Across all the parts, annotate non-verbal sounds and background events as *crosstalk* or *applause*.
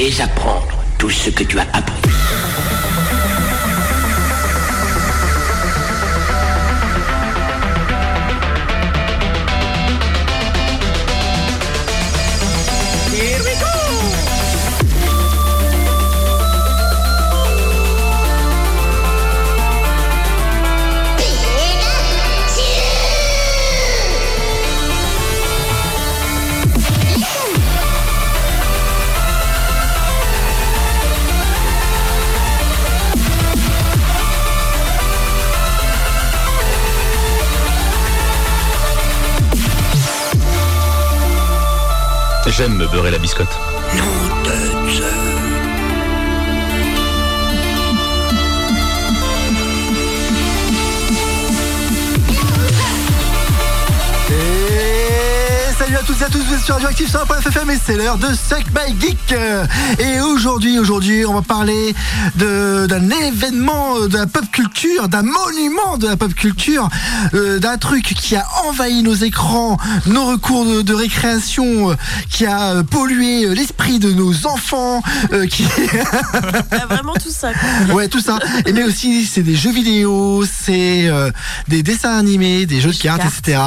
désapprendre tout ce que tu as appris. J'aime me beurrer la biscotte. Salut à toutes et à tous, vous êtes sur Radioactive sur FM et c'est l'heure de Suck My Geek. Et aujourd'hui, aujourd'hui, on va parler de- d'un événement de la pop culture, d'un monument de la pop culture, euh, d'un truc qui a envahi nos écrans, nos recours de, de récréation, euh, qui a euh, pollué l'esprit de nos enfants, euh, qui *laughs* Ah, vraiment tout ça. quoi. *laughs* Ouais, tout ça. Et mais aussi, c'est des jeux vidéo, c'est des dessins animés, des jeux de cartes. etc.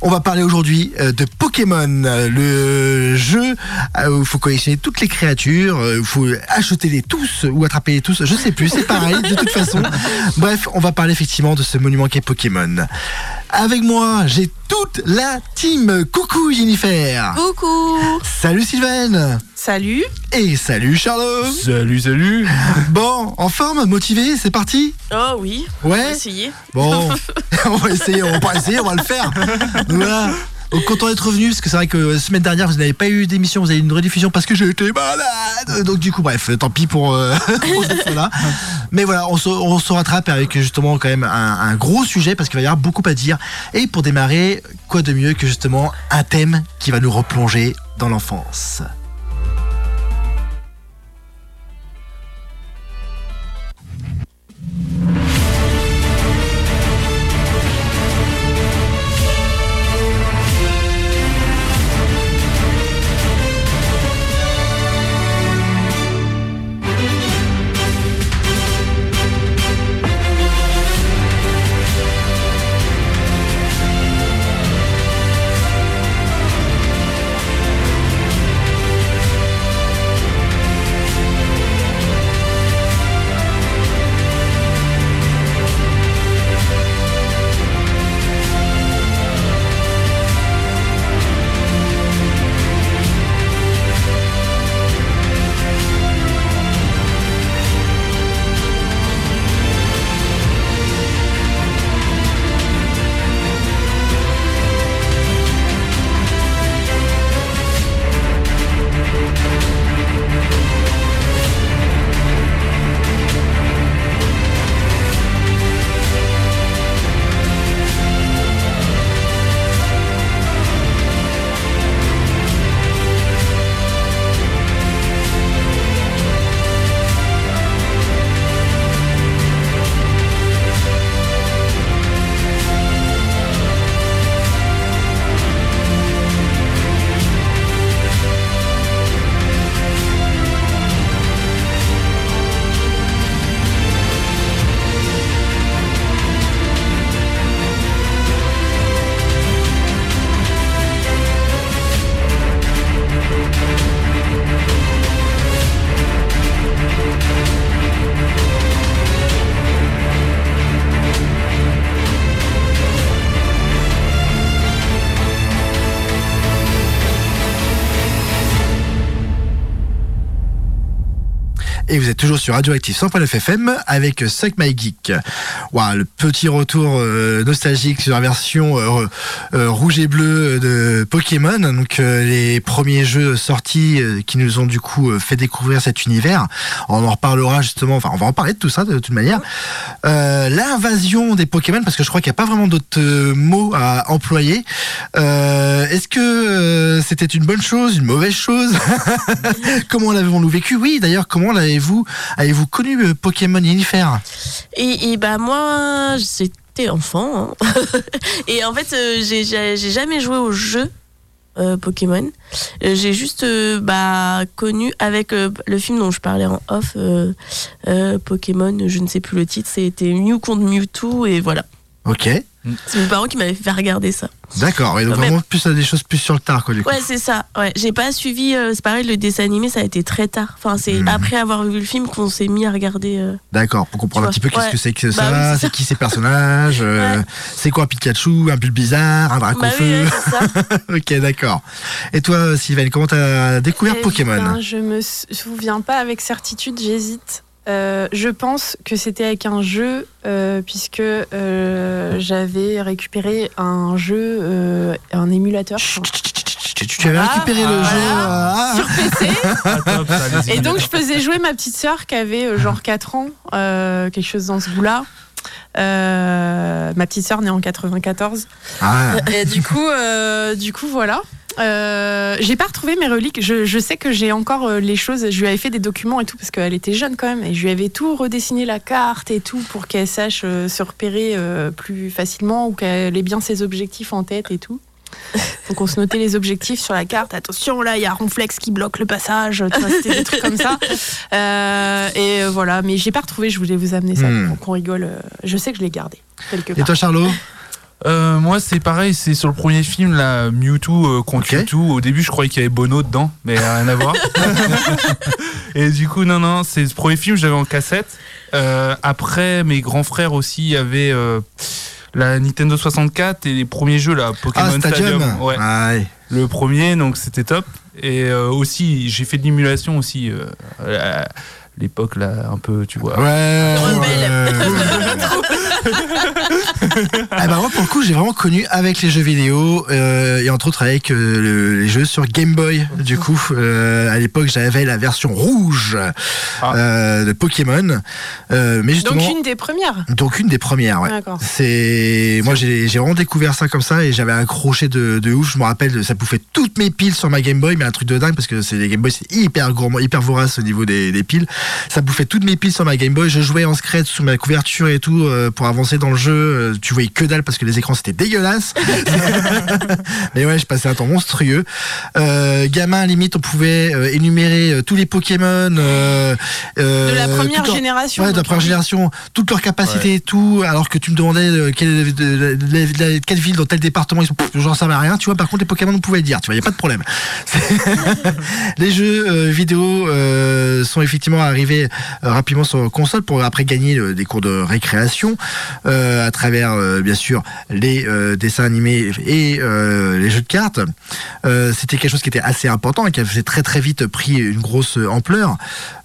On va parler aujourd'hui euh, de Pokémon, euh, le jeu euh, où il faut collectionner toutes les créatures, il faut acheter les tous ou attraper les tous, je sais plus, c'est pareil de toute façon. *laughs* Bref, on va parler effectivement de ce monument qu'est Pokémon. Avec moi, j'ai toute la team. Coucou Jennifer. Coucou. Salut Sylvain. Salut. Et salut Charlotte. Salut, salut. *laughs* Bon, en forme, motivé, c'est parti Oh oui. On va Ouais. essayer. Bon, *laughs* on va essayer, on va pas essayer, on va le faire. Voilà. Donc, content d'être revenu parce que c'est vrai que la semaine dernière vous n'avez pas eu d'émission, vous avez eu une rediffusion parce que j'ai été malade. Donc du coup bref, tant pis pour, euh, *laughs* pour cette fois-là. Mais voilà, on se, on se rattrape avec justement quand même un, un gros sujet parce qu'il va y avoir beaucoup à dire. Et pour démarrer, quoi de mieux que justement un thème qui va nous replonger dans l'enfance? Vous êtes toujours sur Radioactive 100.9 FM avec Suck My Geek. Waouh, le petit retour euh, nostalgique sur la version euh, euh, rouge et bleu de Pokémon. Donc euh, les premiers jeux sortis euh, qui nous ont du coup euh, fait découvrir cet univers. On en reparlera justement, enfin on va en parler de tout ça de toute manière. Euh, L'invasion des Pokémon, parce que je crois qu'il n'y a pas vraiment d'autres euh, mots à employer. Euh, Est-ce que euh, c'était une bonne chose, une mauvaise chose? *laughs* Comment l'avons-nous vécu? Oui, d'ailleurs, comment l'avez-vous avez-vous connu euh, Pokémon Yennefer Et, et bah moi, j'étais enfant. hein. *laughs* et en fait, euh, j'ai j'ai- j'ai jamais joué au jeu. euh, Pokémon. Euh, J'ai juste euh, bah, connu avec euh, le film dont je parlais en off, euh, euh, Pokémon, je ne sais plus le titre, c'était Mew contre Mewtwo et voilà. Ok. C'est mes parents qui m'avaient fait regarder ça. D'accord. Et donc Quand même. vraiment plus euh, des choses plus sur le tard, quoi, du coup. Ouais, c'est ça. Ouais, j'ai pas suivi. euh, c'est pareil, le dessin animé, ça a été très tard. Enfin, c'est Mhm. après avoir vu le film qu'on s'est mis à regarder. euh, D'accord, pour comprendre un Tu petit peu vois, qu'est-ce que c'est que Bah ça, oui, c'est c'est ça. qui ces personnages, euh, Ouais. c'est quoi un Pikachu, un Bulbizarre, un Bah oui, Dracofeu. ouais, *laughs* c'est ça. ok, d'accord. Et toi, Sylvain, comment t'as découvert Eh Pokémon bien, Je me souviens pas avec certitude, j'hésite. Euh, je pense que c'était avec un jeu, euh, puisque euh, j'avais récupéré un jeu, un émulateur Chut, Tu avais Ah, récupéré le jeu. *laughs* ah, sur PC. *laughs* Ah, ça, allez-y. Et donc, je faisais jouer ma petite sœur qui avait genre 4 ans, quelque chose dans ce goût-là. Ma petite sœur née en 94. ah, Et du coup, du coup, voilà. Euh, j'ai pas retrouvé mes reliques. Je, je sais que j'ai encore euh, les choses. Je lui avais fait des documents et tout parce qu'elle était jeune quand même. Et je lui avais tout redessiné la carte et tout pour qu'elle sache euh, se repérer plus facilement ou qu'elle ait bien ses objectifs en tête et tout. Donc on se notait les objectifs sur la carte. Attention, là, il y a Ronflex qui bloque le passage. C'était des trucs comme ça. Euh, et voilà. Mais j'ai pas retrouvé. Je voulais vous amener ça Hmm. pour qu'on rigole. Je sais que je l'ai gardé quelque Et toi, Charlot? Euh, moi, c'est pareil, c'est sur le premier film, là, Mewtwo euh, contre. Mewtwo. Au début, je croyais qu'il y avait Bono dedans, mais rien à voir. *laughs* et du coup, non, non, c'est ce premier film, j'avais en cassette. Euh, après, mes grands frères aussi avaient euh, la Nintendo 64 et les premiers jeux, là, Pokémon Ah, Stadium. Ouais, ouais. le premier, donc c'était top. Et euh, aussi, j'ai fait de l'émulation aussi. euh, l'époque, là, un peu, tu vois. Ouais. Rebelle. *laughs* *laughs* Ah bah moi pour le coup j'ai vraiment connu avec les jeux vidéo euh, et entre autres avec euh, le- les jeux sur Game Boy du coup euh, à l'époque j'avais la version rouge Ah. euh, de Pokémon euh, mais justement Donc une des premières. donc une des premières ouais. C'est moi j'ai j'ai vraiment découvert ça comme ça et j'avais accroché de, de ouf. Je me rappelle ça bouffait toutes mes piles sur ma Game Boy mais un truc de dingue parce que c'est les Game Boy c'est hyper gourmand, hyper vorace au niveau des, des piles. Ça bouffait toutes mes piles sur ma Game Boy. Je jouais en secret sous ma couverture et tout euh, pour avancer dans le jeu. Euh, Tu voyais que dalle parce que les écrans c'était dégueulasse. *laughs* mais ouais je passais un temps monstrueux. Euh, gamin limite on pouvait euh, énumérer euh, tous les Pokémon euh, euh, De la première génération. Ouais, de la première génération, toutes leurs capacités et tout, alors que tu me demandais euh, quelle, de- de- de- de- quelle ville dans tel département ils sont, pff, j'en savais rien, tu vois. Par contre, les Pokémon, on pouvait le dire, tu vois, il y a pas de problème. *laughs* les jeux euh, vidéo euh, sont effectivement arrivés euh, rapidement sur console pour après gagner euh, des cours de récréation euh, à travers, euh, bien sûr, les euh, dessins animés et euh, les jeux de cartes. C'était quelque chose qui était assez important et qui avait très très vite pris une grosse ampleur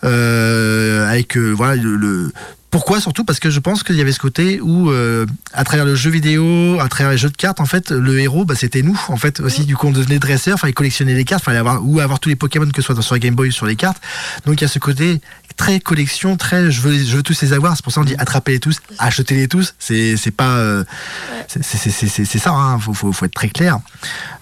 avec voilà le, le- pourquoi surtout? Parce que je pense qu'il y avait ce côté où euh, à travers le jeu vidéo, à travers les jeux de cartes, en fait, le héros, bah, c'était nous, en fait aussi. Du coup, on devenait dresseur, fallait collectionner les cartes, fallait avoir ou avoir tous les Pokémon que ce soit sur la Game Boy ou sur les cartes. Donc il y a ce côté très collection, très je veux, je veux tous les avoir. C'est pour ça qu'on dit attrapez-les tous, achetez-les tous. C'est c'est pas euh, c'est- ça. Hein, faut, faut faut être très clair.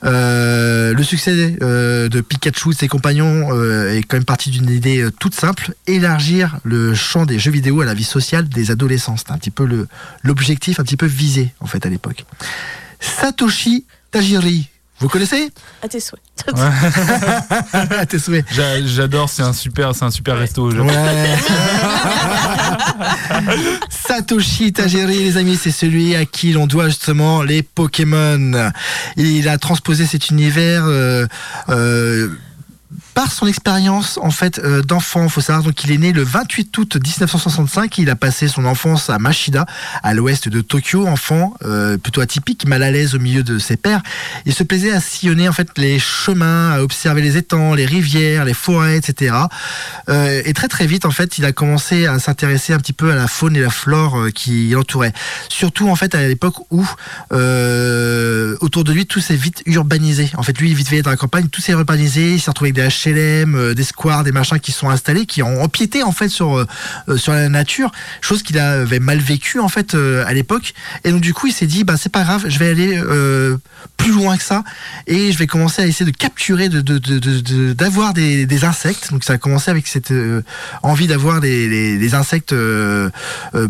Euh, le succès euh, de Pikachu et ses compagnons euh, est quand même parti d'une idée toute simple élargir le champ des jeux vidéo à la vie sociale des adolescents. C'était un petit peu l'objectif, un petit peu visé en fait à l'époque. Satoshi Tajiri, vous connaissez À tes souhaits. *laughs* À tes souhaits. J'a- J'adore, c'est un super, c'est un super resto au Japon. Ouais. *laughs* Satoshi Tajiri, les amis, c'est celui à qui l'on doit justement les Pokémon. Il a transposé cet univers euh, euh, par son expérience en fait euh, d'enfant. Faut donc qu'il est né le 28 août 1965. Il a passé son enfance à Mashida, à l'ouest de Tokyo. Enfant euh, plutôt atypique, mal à l'aise au milieu de ses pairs. Il se plaisait à sillonner en fait les chemins, à observer les étangs, les rivières, les forêts, etc. Euh, et très très vite en fait, il a commencé à s'intéresser un petit peu à la faune et la flore qui l'entourait. Surtout en fait à l'époque où autour de lui tout s'est vite urbanisé. En fait, lui il vivait dans la campagne, tout s'est urbanisé. Il s'est retrouvé avec des HLM, euh, des squares, des machins qui sont installés, qui ont empiété en fait sur euh, euh, sur la nature, chose qu'il avait mal vécu en fait à l'époque. Et donc du coup, il s'est dit bah c'est pas grave, je vais aller plus loin que ça et je vais commencer à essayer de capturer, de d'avoir des, insectes. Donc ça a commencé avec cette envie d'avoir des, insectes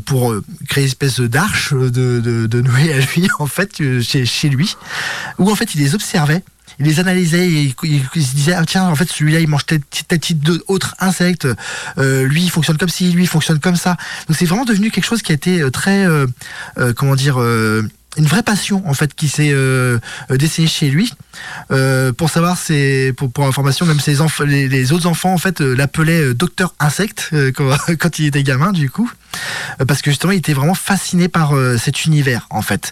pour créer une espèce d'arche de, de, de Noé à lui *laughs* en fait chez, chez lui, où en fait il les observait il les analysait il, il- se disait ah, tiens en fait celui-là il mange tel type d'autres insectes. Euh, lui il fonctionne comme ci lui il fonctionne comme ça. Donc c'est vraiment devenu quelque chose qui a été euh, très euh, euh, comment dire euh, une vraie passion en fait qui s'est euh, dessinée chez lui Euh, pour savoir c'est pour, pour information même ses enfants les, autres enfants en fait euh, l'appelaient euh, docteur insecte euh, quand, *laughs* quand il était gamin du coup Euh, parce que justement il était vraiment fasciné par cet univers en fait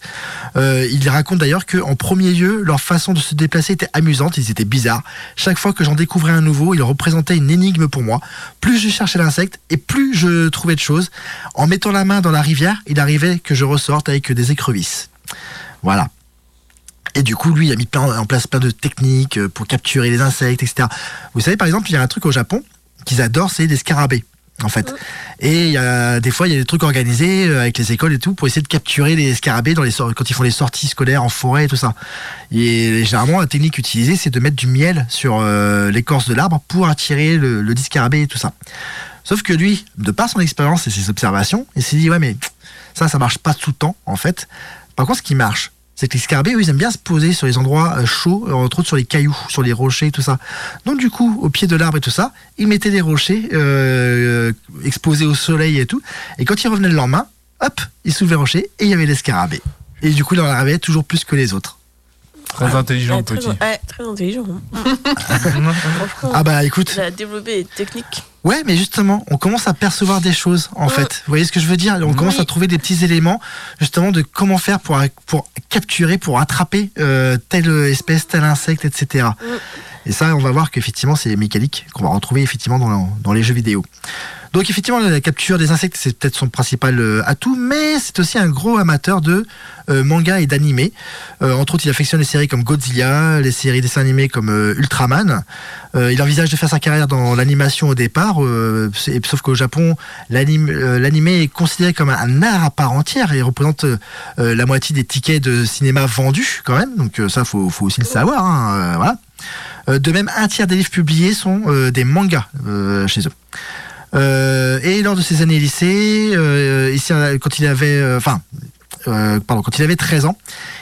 il raconte d'ailleurs que en premier lieu, leur façon de se déplacer était amusante, ils étaient bizarres. Chaque fois que j'en découvrais un nouveau, il représentait une énigme pour moi. Plus je cherchais l'insecte et plus je trouvais de choses. En mettant la main dans la rivière, il arrivait que je ressorte avec des écrevisses. Voilà. Et du coup, lui, il a mis plein- en place plein de techniques euh, pour capturer les insectes, etc. Vous savez, par exemple, il y a un truc au Japon qu'ils adorent, c'est des scarabées. En fait. Et il y a, des fois, il y a des trucs organisés euh, avec les écoles et tout pour essayer de capturer les scarabées dans les quand ils font les sorties scolaires en forêt et tout ça. Et généralement, la technique utilisée, c'est de mettre du miel sur euh, l'écorce de l'arbre pour attirer le, le dit scarabée et tout ça. Sauf que lui, de par son expérience et ses observations, il s'est dit ouais mais ça, ça marche pas tout le temps en fait. Par contre, ce qui marche, c'est que les scarabées, eux, ils aiment bien se poser sur les endroits euh, chauds, euh, entre autres sur les cailloux, sur les rochers et tout ça. Donc du coup, au pied de l'arbre et tout ça, ils mettaient des rochers euh, exposés au soleil et tout. Et quand ils revenaient le lendemain, hop, ils soulevaient le rocher et il y avait les scarabées. Et du coup, il en arrivait toujours plus que les autres. Très intelligent, Ouais, très, petit. ouais, très intelligent. *laughs* Ah bah écoute, il a développé des techniques. Ouais, mais justement, on commence à percevoir des choses, en fait. Vous voyez ce que je veux dire? On commence Oui. à trouver des petits éléments, justement, de comment faire pour, pour capturer, pour attraper euh, telle espèce, tel insecte, etc. Et ça, on va voir qu'effectivement, c'est mécanique qu'on va retrouver effectivement dans, dans les jeux vidéo. Donc effectivement, la capture des insectes, c'est peut-être son principal euh, atout, mais c'est aussi un gros amateur de euh, manga et d'animé. Euh, entre autres, il affectionne les séries comme Godzilla, les séries dessins animés comme euh, Ultraman. Il envisage de faire sa carrière dans l'animation au départ, sauf qu'au Japon, l'anim- l'animé est considéré comme un art à part entière et représente la moitié des tickets de cinéma vendus quand même. Donc ça, faut, faut aussi le savoir. hein, de même, un tiers des livres publiés sont des mangas chez eux. Euh, et lors de ses années lycée, euh, ici, euh, quand il avait, enfin, pardon, quand il avait 13 ans,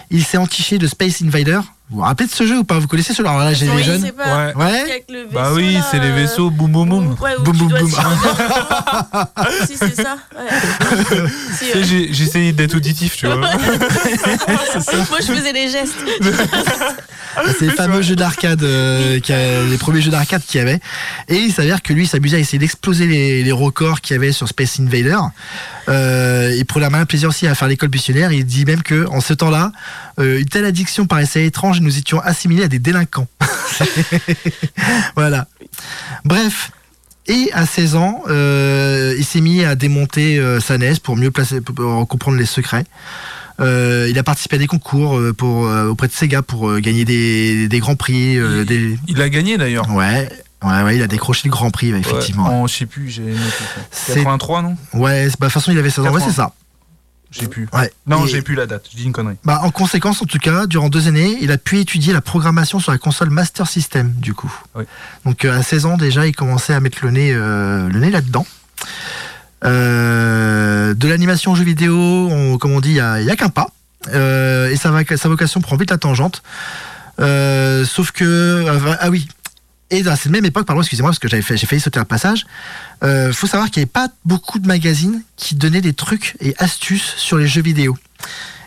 il s'est entiché de Space Invader. Vous vous rappelez de ce jeu ou pas? Vous connaissez ce jeu Alors là, j'ai Oui, les jeunes. c'est pas- Ouais. Ouais. avec le vaisseau, Bah oui, c'est les euh, vaisseaux, boum boum boum. Boum, boum, boum. *laughs* si, c'est ça. Ouais. *laughs* J'ai- essayé d'être auditif, tu vois. *laughs* Moi, je faisais les gestes. C'est les fameux jeux d'arcade, euh, les premiers jeux d'arcade qu'il y avait. Et il s'avère que lui, il s'amusait à essayer d'exploser les, les records qu'il y avait sur Space Invader. Euh, il prenait un malin plaisir aussi à faire l'école buissonnière. Il dit même que en ce temps-là, euh, une telle addiction paraissait étrange et nous étions assimilés à des délinquants. *laughs* voilà. Bref. Et à 16 ans, euh, il s'est mis à démonter euh, sa NES pour mieux placer, pour, comprendre les secrets. Euh, il a participé à des concours pour, auprès de Sega pour gagner des, des grands prix. euh, des... Il a gagné d'ailleurs. Ouais, ouais, ouais, il a décroché le grand prix, effectivement. Ouais, en, je sais plus, j'ai noté ça. C'est- 83, non? Ouais, bah, de toute façon, il avait 16 ans, ouais, c'est ça. J'ai plus. Ouais. Non, Et- j'ai plus la date, je dis une connerie. Bah, en conséquence, en tout cas, durant deux années, il a pu étudier la programmation sur la console Master System, du coup. Oui. Donc, euh, à 16 ans, déjà, il commençait à mettre le nez, euh, le nez là-dedans. Euh, de l'animation aux jeux vidéo, on- comme on dit, il n'y a, qu'un pas. Euh, et sa, sa vocation prend vite la tangente. Euh, sauf que. ah oui. Et dans cette même époque, pardon, excusez-moi, parce que j'avais j'ai failli sauter un passage. Euh, faut savoir qu'il n'y avait pas beaucoup de magazines qui donnaient des trucs et astuces sur les jeux vidéo.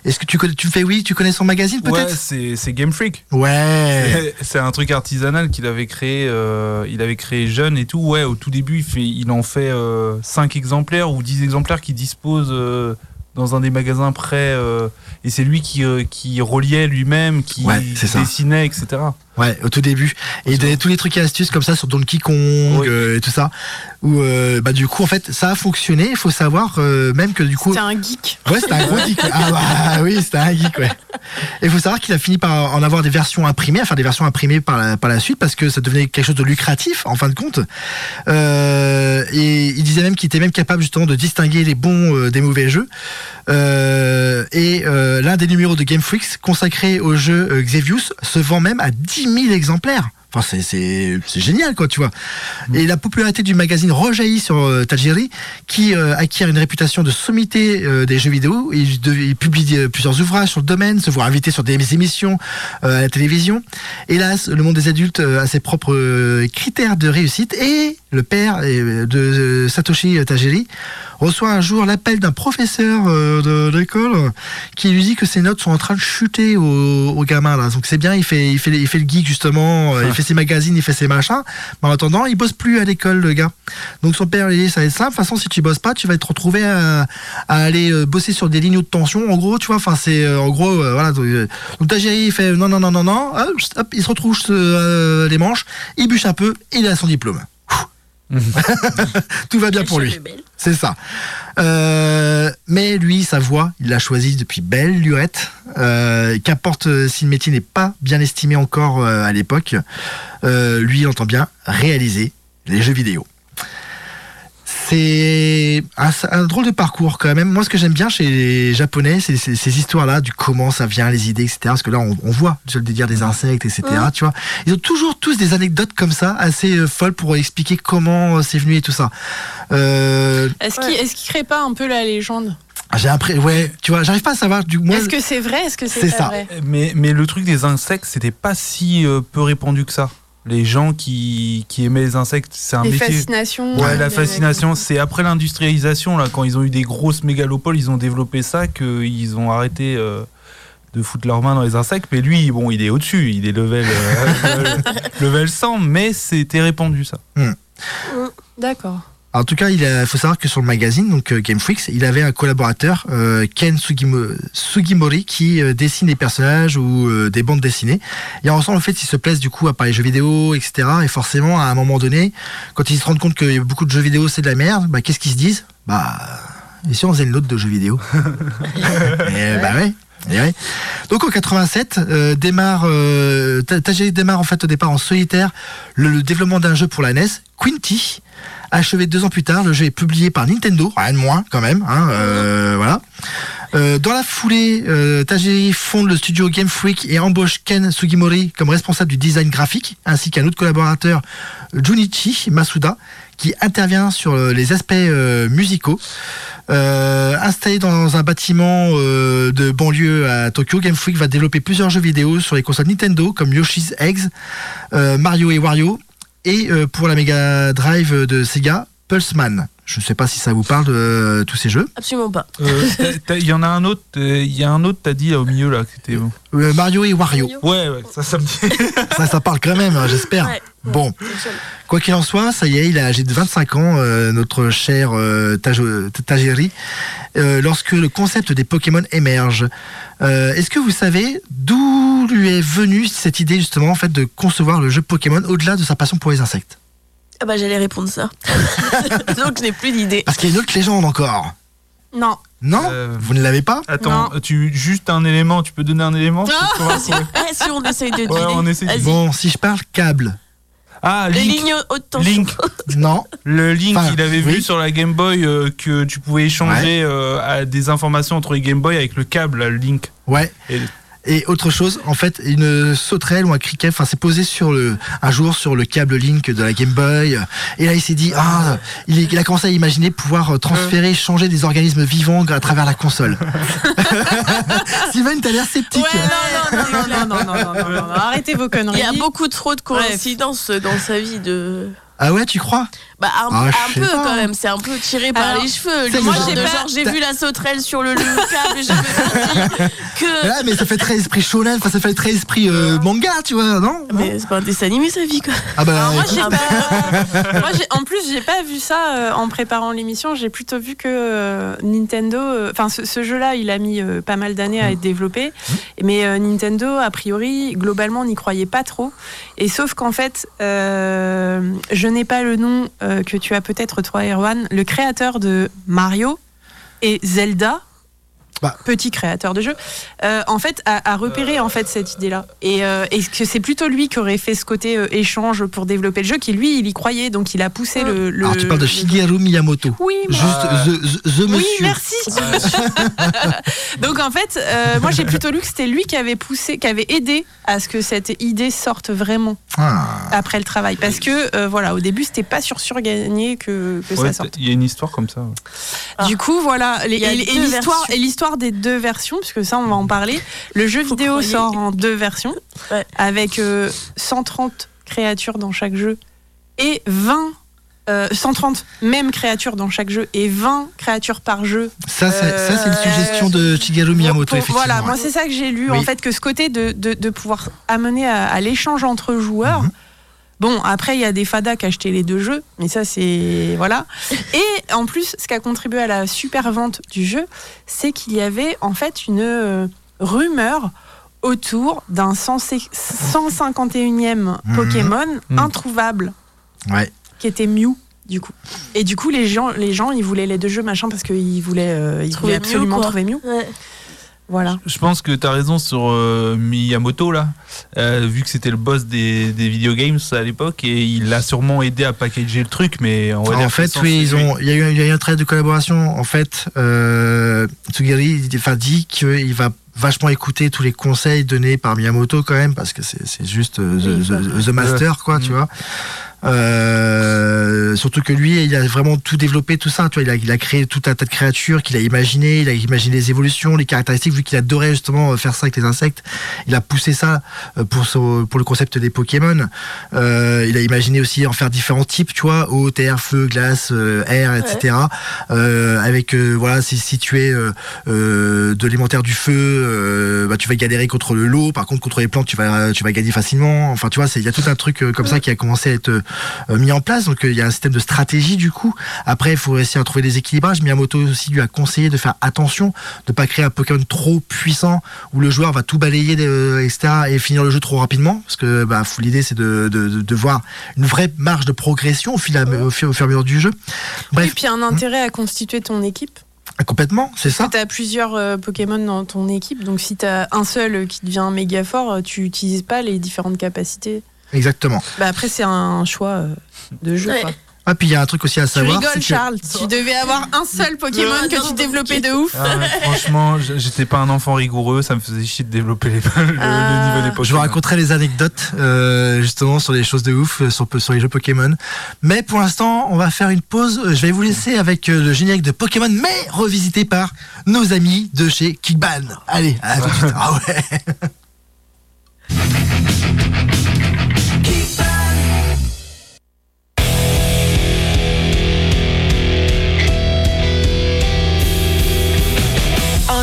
Est-ce que tu connais, tu me fais oui, tu connais son magazine Ouais, peut-être? c'est c'est Game Freak. Ouais. C'est- un truc artisanal qu'il avait créé, euh, il avait créé jeune et tout. Ouais, au tout début, il, fait, il en fait 5 exemplaires ou 10 exemplaires qu'il dispose euh, dans un des magasins prêts. euh, et c'est lui qui, euh, qui reliait lui-même, qui Ouais, dessinait, etc. Ouais, au tout début. Et il donnait tous les trucs et astuces comme ça sur Donkey Kong Oui. euh, et tout ça. Où euh, bah du coup en fait ça a fonctionné. Il faut savoir euh, même que du coup C'est un geek. Ouais, c'était un gros geek. Ah bah *laughs* oui, c'était un geek, ouais. Et il faut savoir qu'il a fini par en avoir des versions imprimées, à faire des versions imprimées par la, par la suite, parce que ça devenait quelque chose de lucratif, en fin de compte. Euh, et il disait même qu'il était même capable justement de distinguer les bons euh, des mauvais jeux. Euh, et euh, l'un des numéros de Game Freaks consacré au jeu euh, Xevious se vend même à 10 000 exemplaires. Enfin, c'est- c'est c'est génial, quoi, tu vois. Et la popularité du magazine rejaillit sur euh, Tajiri, qui euh, acquiert une réputation de sommité euh, des jeux vidéo. Il, de- il publie euh, plusieurs ouvrages sur le domaine, se voit invité sur des émissions à la télévision. Hélas, le monde des adultes a ses propres critères de réussite et le père euh, de euh, Satoshi Tajiri reçoit un jour l'appel d'un professeur euh, de l'école qui lui dit que ses notes sont en train de chuter au, au gamin là. Donc c'est bien, il fait, il fait, il fait le geek justement, il fait ses magazines, il fait ses machins. Mais en attendant, il bosse plus à l'école le gars. Donc son père lui dit ça va être simple. De toute façon, si tu bosses pas, tu vas te retrouver à, à aller bosser sur des lignes de tension. En gros, tu vois. Enfin, c'est en gros euh, voilà. Donc, euh, donc Tajiri il fait non non non non non. Hop, hop, il se retrouve euh, les manches, il bûche un peu, et il a son diplôme. *laughs* Tout va bien pour lui. C'est ça. Euh, mais lui, sa voix, il l'a choisie depuis belle lurette. Euh, Qu'importe si le métier n'est pas bien estimé encore euh, à l'époque, euh, lui, il entend bien réaliser les jeux vidéo. C'est un, un drôle de parcours quand même. Moi, ce que j'aime bien chez les Japonais, c'est ces histoires-là, du comment ça vient, les idées, etc. Parce que là, on, on voit je le délire des insectes, etc. Tu vois, ils ont toujours tous des anecdotes comme ça, assez euh, folles pour expliquer comment euh, c'est venu et tout ça. Euh, Est-ce qu'il est-ce qu'il crée pas un peu la légende? j'ai après, ouais, tu vois, j'arrive pas à savoir du moins. Est-ce que c'est vrai Est-ce que c'est ça. vrai? Mais, mais le truc des insectes, c'était pas si euh, peu répandu que ça. Les gens qui, qui aimaient les insectes, c'est un Les métier. fascinations. Ouais, euh, la les- fascination, c'est après l'industrialisation, là, quand ils ont eu des grosses mégalopoles, ils ont développé ça, qu'ils ont arrêté euh, de foutre leurs mains dans les insectes. Mais lui, bon, il est au-dessus, il est level, euh, *laughs* level 100, mais c'était répandu ça. D'accord. En tout cas, il a- faut savoir que sur le magazine, donc euh, Game Freaks, il avait un collaborateur, euh, Ken Sugimo- Sugimori, qui euh, dessine des personnages ou euh, des bandes dessinées. Et ensemble, en fait, ils se plaisent du coup à parler jeux vidéo, etc. Et forcément, à un moment donné, quand ils se rendent compte qu'il y a beaucoup de jeux vidéo, c'est de la merde, bah, qu'est-ce qu'ils se disent? Bah, et si on faisait une note de jeux vidéo? *laughs* Et, Bah ouais. et ouais. Donc en 87, euh, démarre, euh, démarre en fait au départ en solitaire le, le développement d'un jeu pour la NES, Quinty. Achevé deux ans plus tard, le jeu est publié par Nintendo, rien de moins quand même. Hein, euh, voilà. Euh, dans la foulée, euh, Tajiri fonde le studio Game Freak et embauche Ken Sugimori comme responsable du design graphique, ainsi qu'un autre collaborateur, Junichi Masuda, qui intervient sur euh, les aspects musicaux. Euh, installé dans un bâtiment de banlieue à Tokyo, Game Freak va développer plusieurs jeux vidéo sur les consoles Nintendo comme Yoshi's Eggs, Mario et Wario, et euh, pour la Mega Drive de Sega, Pulseman. Je ne sais pas si ça vous parle de euh, tous ces jeux. Absolument pas. Euh, Il y en a un autre, il y a un autre, t'as dit là, au milieu là, qui était bon. Euh, Mario et Wario. Ouais, ouais, ça, ça me dit. ça, ça parle quand même, hein, j'espère. Ouais. Bon, quoi qu'il en soit, ça y est, il a âgé de 25 ans, euh, notre cher euh, Tajiri, euh, lorsque le concept des Pokémon émerge. Euh, Est-ce que vous savez d'où lui est venue cette idée justement en fait de concevoir le jeu Pokémon au-delà de sa passion pour les insectes? Ah bah j'allais répondre ça. *laughs* Donc je n'ai plus d'idée. Parce qu'il y a une autre légende encore. Non. Non? Euh, Vous ne l'avez pas? Attends, tu juste un élément, tu peux donner un élément? Pour savoir *laughs* si- si on essaye de deviner. Ouais, on essaye de-. Bon, si je parle câble, Ah, Les Link. lignes haute tension. Link. *laughs* non. Le Link, Enfin, il avait oui. vu sur la Game Boy euh, que tu pouvais échanger euh, à des informations entre les Game Boy avec le câble, là, le Link. Ouais. Et- Et autre chose, en fait, une sauterelle ou un criquet, enfin, c'est posé sur le, un jour sur le câble Link de la Game Boy. Et là, il s'est dit, ah, il, est- il a commencé à imaginer pouvoir euh, transférer, changer des organismes vivants à travers la console. Steven, t'as l'air sceptique. Ouais, non, non, non, non, non, non, non, non, non, non, arrêtez vos Il conneries. y a beaucoup trop de coïncidences dans sa vie de. Ah ouais, tu crois? Bah un, Ah, un peu pas. quand même, c'est un peu tiré par Alors, les cheveux. moi, genre j'ai genre j'ai vu la sauterelle sur le, le câble et j'ai fait que. Là, mais ça fait très esprit shonen, enfin, ça fait très esprit euh, manga, tu vois, non? Mais c'est pas un dessin animé sa vie quoi. Ah bah, Alors moi, j'ai pas... *laughs* moi, j'ai- en plus, j'ai pas vu ça euh, en préparant l'émission. J'ai plutôt vu que euh, Nintendo, euh, enfin, ce, ce jeu-là, il a mis euh, pas mal d'années à être développé. Mais euh, Nintendo, a priori, globalement, n'y croyait pas trop. Et sauf qu'en fait, euh, je n'ai pas le nom euh, que tu as peut-être toi, Erwan, le créateur de Mario et Zelda. Bah. Petit créateur de jeu, euh, en fait, a, a repéré en fait cette idée-là, et, euh, et que c'est plutôt lui qui aurait fait ce côté euh, échange pour développer le jeu, qui lui, il y croyait, donc il a poussé le. le- alors tu parles de Shigeru Miyamoto. Oui, mais- Juste the, the- the oui, merci. *laughs* Donc en fait, euh, moi j'ai plutôt lu que c'était lui qui avait poussé, qui avait aidé à ce que cette idée sorte vraiment. Ah. après le travail. Parce que, euh, voilà, au début, c'était pas sur sûr gagné que, que Ouais, ça sorte. Il y a une histoire comme ça. ouais. Ah. Du coup, voilà, les- Il y a et, l'histoire des deux versions, puisque ça, on va en parler. Le jeu Faut vidéo croyer. sort en deux versions, Ouais. avec euh, 130 créatures dans chaque jeu et 20. euh, 130 mêmes créatures dans chaque jeu et 20 créatures par jeu. Ça, c'est Euh, ça, c'est une suggestion de Shigeru Miyamoto, Pour- effectivement. Voilà, moi c'est ça que j'ai lu Oui. en fait que ce côté de, de, de pouvoir amener à, à l'échange entre joueurs. Mhm. Bon, après il y a des fadas qui achetaient les deux jeux, mais ça c'est voilà. *laughs* Et en plus, ce qui a contribué à la super vente du jeu, c'est qu'il y avait en fait une euh, rumeur autour d'un 100 151e Mhm. Pokémon Mhm. introuvable Ouais. qui était Mew du coup. Et du coup les gens les gens ils voulaient les deux jeux machin parce qu'ils voulaient euh, ils Trouver voulaient Mew, absolument quoi. trouver Mew. Ouais. Voilà. Je pense que tu as raison sur euh, Miyamoto là, Euh, vu que c'était le boss des, des videogames à l'époque et il a sûrement aidé à packager le truc, mais on va dire En fait, oui, ils ont, il y a eu, il y a eu un travail de collaboration. En fait, euh, Tsugiri dit qu'il va vachement écouter tous les conseils donnés par Miyamoto quand même, parce que c'est c'est juste euh, the, the- the master, quoi, tu Mm. vois. Euh, surtout que lui, il a vraiment tout développé, tout ça. Tu vois, il a, il a créé tout un tas de créatures qu'il a imaginé. Il a imaginé les évolutions, les caractéristiques. Vu qu'il adorait justement euh, faire ça avec les insectes, il a poussé ça euh, pour le concept des Pokémon. Euh, il a imaginé aussi en faire différents types, tu vois, eau, terre, feu, glace, euh, air, etc. Avec voilà, si, si tu es de l'élémentaire du feu, bah, tu vas galérer contre le lot. Par contre, contre les plantes, tu vas tu vas gagner facilement. Enfin, tu vois, c'est- il y a tout un truc comme ça qui a commencé à être mis en place. Donc, euh, il y a un système de stratégie du coup. Après, il faut réussir à trouver des équilibrages. Miyamoto aussi lui a conseillé de faire attention, de pas créer un Pokémon trop puissant où le joueur va tout balayer, euh, etc. et finir le jeu trop rapidement. Parce que bah, l'idée, c'est de, de, de, de voir une vraie marge de progression au, fil à- au, fur, et à mesure du jeu. Bref, Et puis un intérêt à constituer ton équipe. complètement, c'est ça. Tu as plusieurs euh, Pokémon dans ton équipe, donc si tu as un seul euh, qui devient méga fort, euh, tu n'utilises pas les différentes capacités. Exactement. Bah après, c'est un choix euh, de jeu. Ouais. quoi. Ah, puis il y a un truc aussi à Tu savoir. rigoles, c'est que- Charles. Tu devais avoir un seul *laughs* Pokémon Non, que non, tu développais de ouf. Ah ouais, *laughs* franchement, j'étais pas un enfant rigoureux, ça me faisait chier de développer les- *laughs* le, le Ah. niveau des Pokémon. Je vous raconterai les anecdotes euh, justement sur les choses de ouf euh, sur, sur les jeux Pokémon. Mais pour l'instant, on va faire une pause. Je vais vous laisser avec le générique de Pokémon, mais revisité par nos amis de chez Kickban. Allez, à tout de suite. Ah ouais.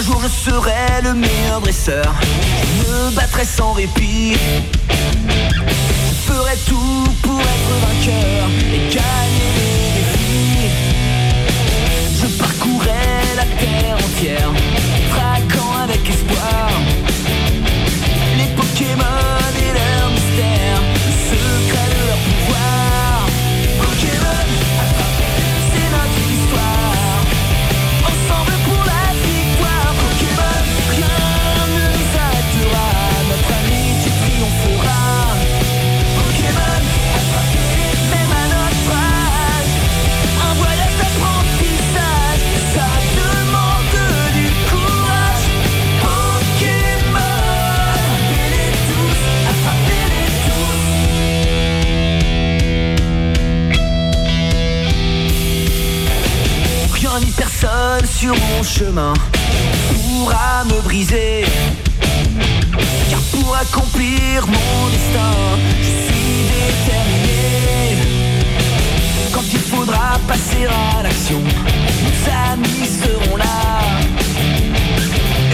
Jour je serai le meilleur dresseur. Je me battrai sans répit. Je ferai tout pour être vainqueur et gagner les défis. Je parcourrai la terre entière, traquant avec espoir. Personne sur mon chemin pourra me briser. Car pour accomplir mon destin, je suis déterminé. Quand il faudra passer à l'action, nos amis seront là.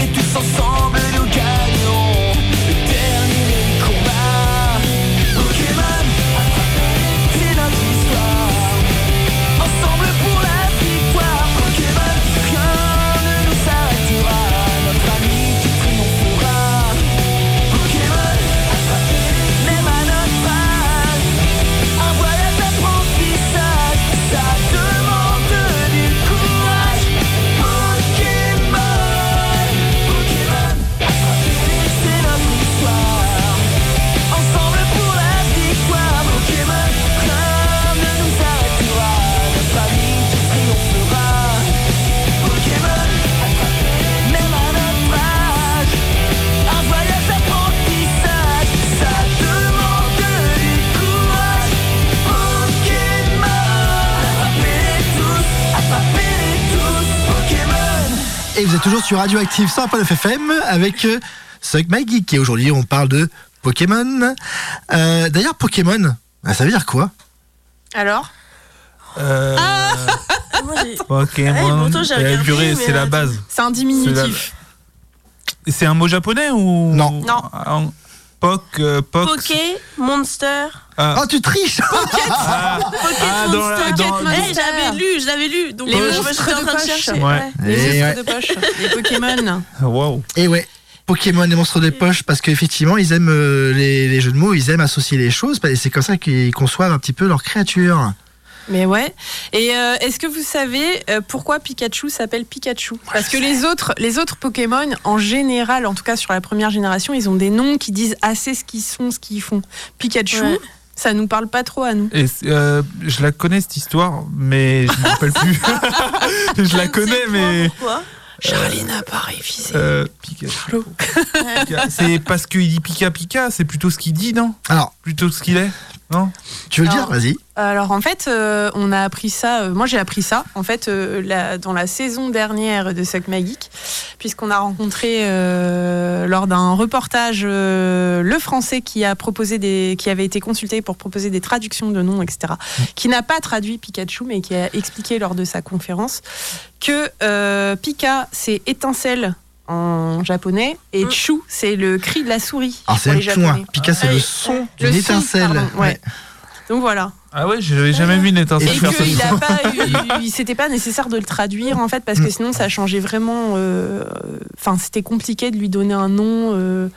Et tous ensemble toujours sur Radioactive 100.9 FM avec euh, Suck My Geek et aujourd'hui on parle de Pokémon. Euh, D'ailleurs Pokémon, bah, ça veut dire quoi? Alors? Euh, *laughs* Ouais, pourtant, j'ai eh, mais c'est la base. C'est un diminutif. C'est un mot japonais ou Non. Non. Ah, Poc, euh. Poké, Monster. Ah, Oh tu triches ah, ah, la- Monster. dans- Pocket Eh, j'avais lu, je l'avais lu. Donc Les euh, monstres en de train de poche. chercher. Ouais. ouais. Les monstres ouais. de poche. Les Pokémon. Wow. Et ouais. Pokémon et monstres de poche parce qu'effectivement ils aiment euh, les, les jeux de mots, ils aiment associer les choses et c'est comme ça qu'ils conçoivent un petit peu leurs créatures. Mais ouais. Et euh, est-ce que vous savez euh, pourquoi Pikachu s'appelle Pikachu? Parce que les autres, les autres Pokémon, en général, en tout cas sur la première génération, ils ont des noms qui disent assez ce qu'ils sont, ce qu'ils font. Pikachu, Ouais. ça nous parle pas trop à nous. Et euh, je la connais cette histoire, mais je me rappelle plus. *laughs* je la connais, mais. Pourquoi Charlie n'a pas révisé. Euh. C'est parce qu'il dit Pika Pika, c'est plutôt ce qu'il dit, non? Alors, Plutôt ce qu'il est? Non tu veux le dire Alors, Vas-y. Alors en fait, euh, on a appris ça. euh, moi, j'ai appris ça en fait euh, la- dans la saison dernière de Suck Geek, puisqu'on a rencontré lors d'un reportage le Français qui a proposé des, qui avait été consulté pour proposer des traductions de noms, etc. Qui n'a pas traduit Pikachu, mais qui a expliqué lors de sa conférence que Pika c'est étincelle en japonais et Mm. Chu c'est le cri de la souris. Pour c'est loin. Japonais. Pika c'est Ah, le son d'une son, étincelle. pardon, ouais. Donc voilà. Ah ouais, j'avais jamais vu une étincelle Et faire ça. qu'il a pas *laughs* eu, c'était pas nécessaire de le traduire en fait parce que Mm. sinon ça changeait vraiment. euh, Enfin, c'était compliqué de lui donner un nom euh,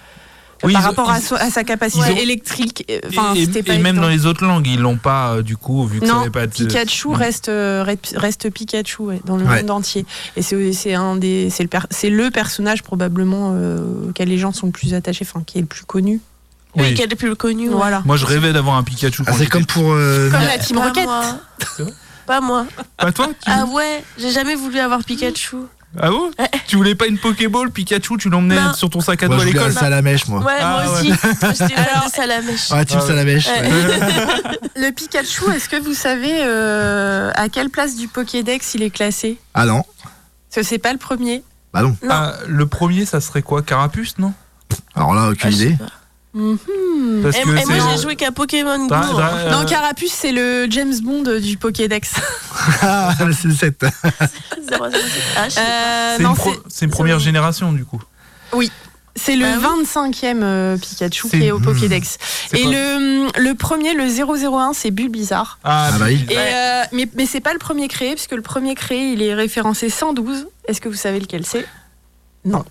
Oui, par ont- rapport à, ils- so- à sa capacité ont- électrique. euh, Enfin, et, et pas même évident. dans les autres langues, ils l'ont pas euh, du coup, vu que Non, pas de. Pikachu Mm. reste, euh, reste reste Pikachu ouais, dans le Ouais. monde entier. Et c'est c'est un des c'est le c'est le personnage probablement euh, auquel les gens sont le plus attachés, enfin qui est le plus connu. Oui, qui est le plus connu. ouais. Voilà. Moi, je rêvais d'avoir un Pikachu. Ah, c'est comme pour. euh, Comme la Team Pas Rocket. Pas moi. Pas toi tu- Ah ouais, j'ai jamais voulu avoir Pikachu. Ah bon Tu voulais pas une Pokéball Pikachu Tu l'emmenais sur ton sac à Moi dos à je voulais un l'école salamèche moi. Ouais, Ah moi ouais. aussi. Moi, J'étais fan Alors- Salamèche. Ouais, team Ah ouais. salamèche. Ouais. ouais. *laughs* Le Pikachu, est-ce que vous savez euh, à quelle place du Pokédex il est classé? Ah non, Parce que c'est pas le premier. bah non. Non. Ah, le premier, ça serait quoi? Carapuce, non? Alors là, Ah, aucune je sais idée. Mhm. Parce Et, que et moi j'ai joué qu'à Pokémon Go. Hein. euh, Non, Carapuce, c'est le James Bond du Pokédex. *laughs* Ah, c'est le *laughs* 7. Ah, je sais pas. Euh, c'est une, pro- première génération du coup. c'est le Ah oui 25e euh, Pikachu qui est au Hmm. Pokédex. Et pas- le, le premier, le 001, c'est Bulbizarre. Ah, Ah bah oui. Et euh, mais mais c'est pas le premier créé, puisque le premier créé, il est référencé 112. Est-ce que vous savez lequel c'est? Non.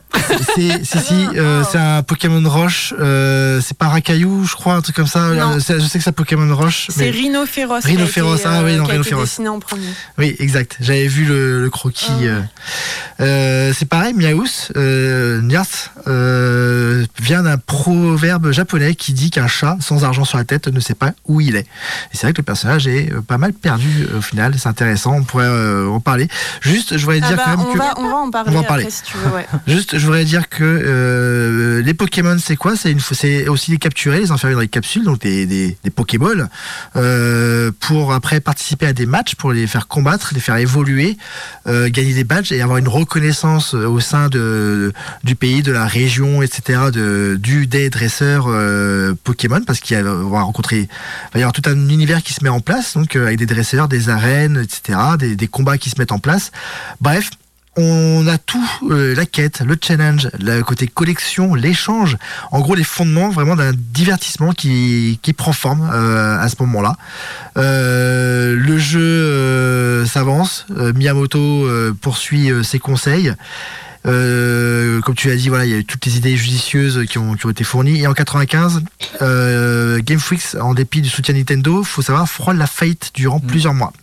C'est, si, si, euh, c'est un Pokémon Roche. euh, c'est pas Racaillou, je crois, un truc comme ça. Non. Euh, je sais que c'est Pokémon Roche. C'est mais- Rhinophéros. qui a Rhinophéros, été, ah oui, non, Rhinophéros. dessiné en premier. Oui, exact. J'avais vu le, le croquis. Ah euh. C'est pareil, Miaus, euh, Nyas, euh, vient d'un proverbe japonais qui dit qu'un chat sans argent sur la tête ne sait pas où il est. Et c'est vrai que le personnage est pas mal perdu au final. C'est intéressant, on pourrait euh, en parler. Juste, je voudrais Ah dire bah, quand même on, que. va, on va en parler On va en après parler. si tu veux. Ouais. *laughs* Juste, je voudrais dire que euh, les Pokémon, c'est quoi? C'est aussi les capturer, les enfermer dans des capsules, donc des, des, des Pokéballs, euh, pour après participer à des matchs, pour les faire combattre, les faire évoluer, euh, gagner des badges et avoir une reconnaissance euh, au sein de, du pays, de la région, etc., de, du des dresseurs euh, Pokémon, parce qu'il va rencontrer, il va y avoir tout un univers qui se met en place, donc euh, avec des dresseurs, des arènes, etc., des, des combats qui se mettent en place. Bref, on a tout, euh, la quête, le challenge, le côté collection, l'échange, en gros les fondements vraiment d'un divertissement qui, qui prend forme euh, à ce moment-là. Euh, le jeu euh, s'avance, Miyamoto euh, poursuit euh, ses conseils. Euh, comme tu l'as dit, voilà, il y a eu toutes les idées judicieuses qui ont, qui ont été fournies. Et en 95, euh, Game Freak, en dépit du soutien Nintendo, faut savoir, frôle la faillite durant plusieurs mois.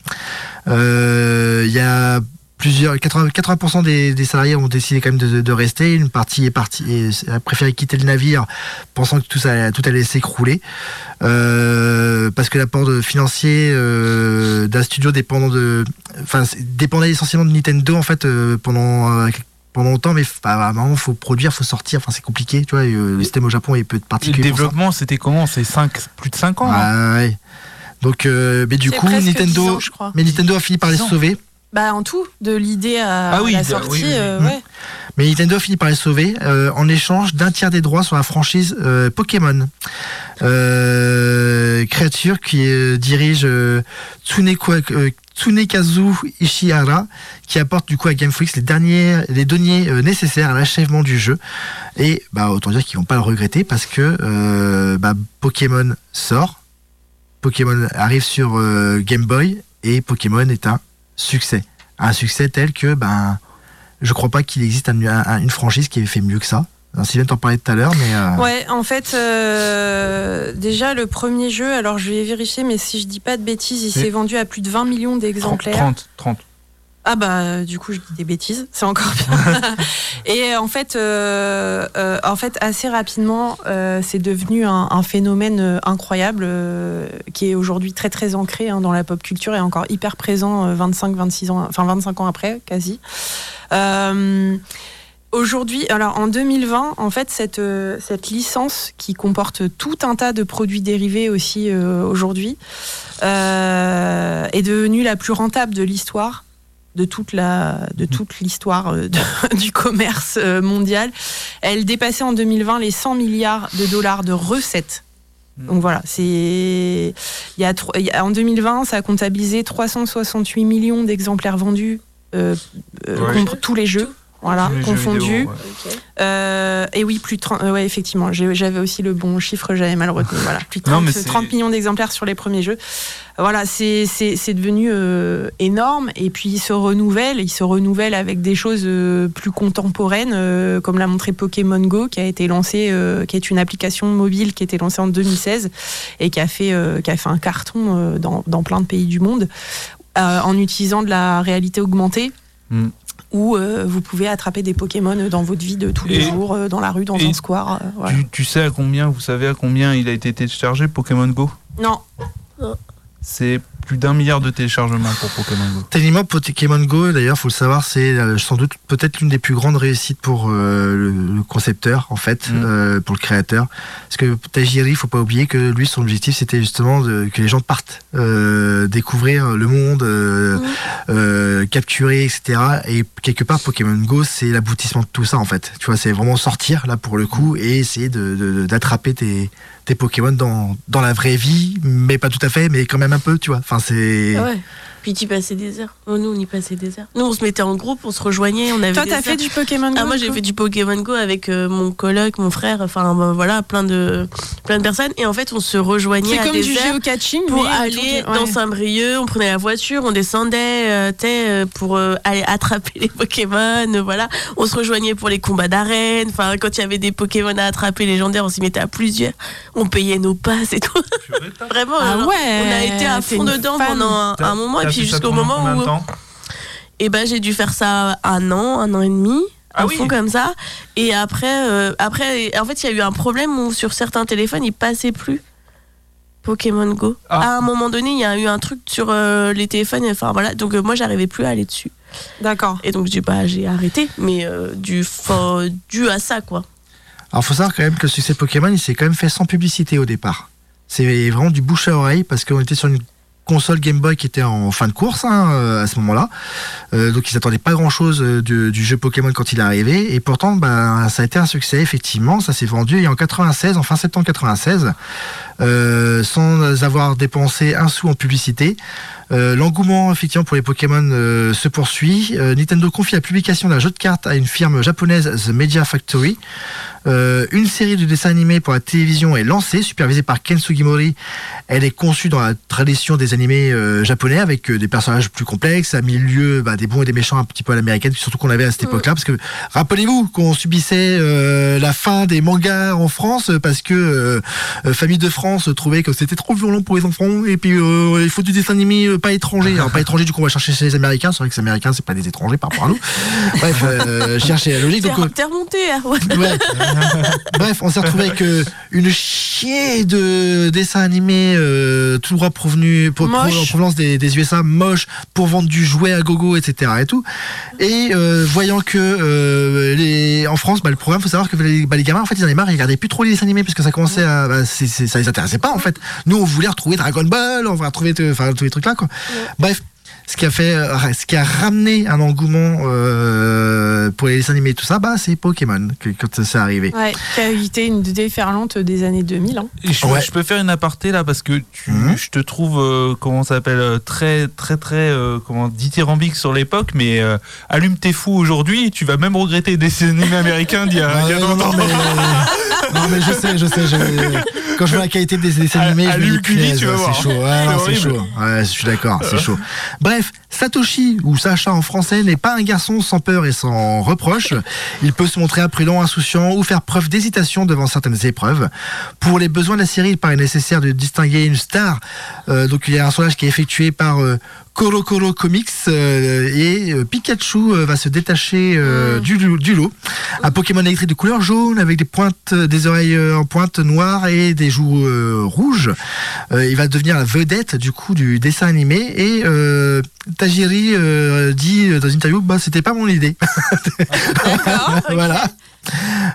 Euh, Il y a plusieurs 80%, 80% des, des salariés ont décidé quand même de, de rester. Une partie est partie et a préféré quitter le navire, pensant que tout, ça, tout allait s'écrouler, euh, parce que l'apport financier euh, d'un studio dépendant de, enfin, dépendait essentiellement de Nintendo en fait euh, pendant euh, pendant longtemps, mais à un moment, faut produire, faut sortir. Enfin, c'est compliqué, tu vois. le système au Japon est peu Et le particulier. ça. développement, c'était comment? C'est cinq- plus de 5 ans hein? Ouais, ouais. Donc, euh, mais du coup, presque 10 Nintendo, ans, je crois. mais Nintendo a fini par les sauver Bah en tout, de l'idée à Ah oui, la bah, sortie, oui, oui, oui. euh, Mm. ouais. Mais Nintendo finit par les sauver euh, en échange d'un tiers des droits sur la franchise euh, Pokémon. Créature qui dirige euh, Tsunekazu Ishihara, qui apporte du coup à Game Freak les derniers, les euh, nécessaires à l'achèvement du jeu. Et bah autant dire qu'ils vont pas le regretter parce que euh, bah, Pokémon sort, Pokémon arrive sur euh, Game Boy et Pokémon est un succès, un succès tel que ben je crois pas qu'il existe un- un- une franchise qui ait fait mieux que ça. Sylvain t'en parlait tout à l'heure, mais euh, Ouais, en fait, euh, déjà le premier jeu, alors je vais vérifier, mais si je dis pas de bêtises, il s'est vendu à plus de 20 millions d'exemplaires. 30, 30. Ah bah du coup je dis des bêtises, c'est encore bien. *laughs* et en fait, euh, euh, en fait assez rapidement, euh, c'est devenu un, un phénomène incroyable qui est aujourd'hui très très ancré hein, dans la pop culture et encore hyper présent 25-26 ans, enfin 25 ans après quasi. Aujourd'hui, alors en 2020, en fait, cette, cette licence qui comporte tout un tas de produits dérivés aussi aujourd'hui est devenue la plus rentable de l'histoire de toute la de toute l'histoire euh, *laughs* du commerce euh, mondial. Elle dépassait en 2020 les 100 milliards de dollars de recettes. Donc voilà, c'est il y a tro- il y a- en 2020, ça a comptabilisé 368 millions d'exemplaires vendus euh, euh, Ouais. contre tous les jeux. Voilà, vidéo, ouais. Euh, et oui, plus de 30, euh, ouais, effectivement, j'avais aussi le bon chiffre, j'avais mal retenu. Voilà, plus de Non, 30, mais c'est- 30 millions d'exemplaires sur les premiers jeux. Voilà, c'est c'est- c'est devenu euh, énorme. Et puis, il se renouvelle. Il se renouvelle avec des choses euh, plus contemporaines, euh, comme l'a montré Pokémon Go, qui a été lancé, euh, qui est une application mobile qui a été lancée en 2016 et qui a fait, euh, qui a fait un carton euh, dans, dans plein de pays du monde euh, en utilisant de la réalité augmentée Mm. Où euh, vous pouvez attraper des Pokémon dans votre vie de tous les Et- jours, euh, dans la rue, dans un square. euh, voilà. Tu, tu sais à combien, vous savez à combien il a été téléchargé Pokémon Go? Non, C'est plus d'un milliard de téléchargements pour Pokémon Go. Techniquement, Pokémon Go, d'ailleurs, faut le savoir, c'est euh, sans doute peut-être l'une des plus grandes réussites pour euh, le, concepteur, en fait, Mm. euh, pour le créateur. Parce que Tajiri, faut pas oublier que lui, son objectif, c'était justement de, que les gens partent, euh, découvrir le monde, euh, Mm. euh, capturer, etc. Et quelque part, Pokémon Go, c'est l'aboutissement de tout ça, en fait. Tu vois, c'est vraiment sortir là pour le coup et essayer de- de- d'attraper tes, tes Pokémon dans, la vraie vie, mais pas tout à fait, mais quand même un peu, tu vois. Enfin. Puis tu passais des heures. Oh, nous, on y passait des heures. Nous, on se mettait en groupe, on se rejoignait, on avait toi, t'as fait du Pokémon Go Ah, moi, j'ai fait du Pokémon Go avec euh, mon coloc, mon frère, enfin, bah, voilà, plein de, plein de personnes. Et en fait, on se rejoignait C'est comme des du heures géocaching, pour mais aller dans. Saint-Brieuc. On prenait la voiture, on descendait, euh, euh, pour euh, aller attraper *laughs* les Pokémon. voilà, on se rejoignait pour les combats d'arène. Enfin, quand il y avait des Pokémon à attraper légendaires, on s'y mettait à plusieurs. On payait nos passes et tout. *laughs* Vraiment, Ah alors, ouais, on a été à fond dedans fan. pendant un, un moment puis jusqu'au moment combien de où temps et ben j'ai dû faire ça un an, un an et demi. Ah oui. fond comme ça et après euh, après en fait il y a eu un problème où sur certains téléphones il passait plus Pokémon Go Ah. à un moment donné il y a eu un truc sur euh, les téléphones enfin voilà donc euh, moi j'arrivais plus à aller dessus D'accord. et donc j'ai bah, j'ai arrêté mais euh, du dû à ça quoi Alors, faut savoir quand même que le succès de Pokémon, il s'est quand même fait sans publicité au départ. C'est vraiment du bouche à oreille parce qu'on était sur une console Game Boy qui était en fin de course hein, euh, à ce moment-là. Euh, donc ils attendaient pas grand-chose euh, du, jeu Pokémon quand il est arrivé. Et pourtant, bah, ça a été un succès, effectivement. Ça s'est vendu et en 96, en fin septembre 96, euh, sans avoir dépensé un sou en publicité. L'engouement effectivement pour les Pokémon se poursuit. Euh, Nintendo confie la publication d'un jeu de cartes à une firme japonaise, The Media Factory. Euh, une série de dessins animés pour la télévision est lancée, supervisée par Ken Sugimori. Elle est conçue dans la tradition des animés euh, japonais avec euh, des personnages plus complexes, à milieu bah, des bons et des méchants un petit peu à l'américaine, surtout qu'on avait à cette époque-là. Parce que rappelez-vous qu'on subissait euh, la fin des mangas en France parce que euh, euh, Famille de France trouvait que c'était trop violent pour les enfants et puis euh, il faut du dessin animé euh, pas étranger. Alors pas étranger, du coup on va chercher chez les Américains. C'est vrai que les Américains c'est pas des étrangers par rapport à nous. Bref, euh, chercher la logique. Donc, euh, remonté hein, ouais. Ouais. *laughs* Bref, on s'est retrouvé avec euh, une chier de dessins animés euh, tout droit Moche. en provenance des, des USA, moche pour vendre du jouet à gogo, etc. Et tout. Et euh, voyant que euh, les, en France, bah, le programme, faut savoir que les, bah, les gamins, en fait, ils en avaient marre, ils regardaient plus trop les dessins animés parce que ça commençait à, bah, c'est- c'est- ça les intéressait pas en fait. Nous, on voulait retrouver Dragon Ball, on voulait retrouver, enfin, tous les trucs là, quoi. Bref. Ce qui a fait, euh, ce qui a ramené un engouement euh, pour les dessins animés et tout ça, bah c'est Pokémon que, quand c'est arrivé. Ouais, qui a évité une déferlante des années 2000. hein. Je, Ouais. je peux faire une aparté là parce que tu, Mhm. je te trouve euh, comment ça s'appelle très très très euh, comment dithyrambique sur l'époque, mais euh, allume tes fous aujourd'hui, tu vas même regretter des dessins animés américains d'il y a, Ah il y a non, 30 non, mais, non, mais je sais, je sais. je- quand je vois la qualité des dessins animés, à je me dis tu vas voir. c'est chaud. Ouais, C'est chaud. Ouais, je suis d'accord, c'est chaud. Bref, Satoshi ou Sacha en français n'est pas un garçon sans peur et sans reproche. Il peut se montrer imprudent, insouciant ou faire preuve d'hésitation devant certaines épreuves. Pour les besoins de la série, il paraît nécessaire de distinguer une star. Euh, donc il y a un sondage qui est effectué par euh, Koro Koro Comics euh, et euh, Pikachu euh, va se détacher euh, du, du lot. Un Pokémon électrique de couleur jaune avec des pointes, des oreilles en pointe noires et des joues euh, rouges. Euh, il va devenir la vedette du coup du dessin animé et euh, Tajiri euh, dit dans une interview bah c'était pas mon idée. *laughs* voilà.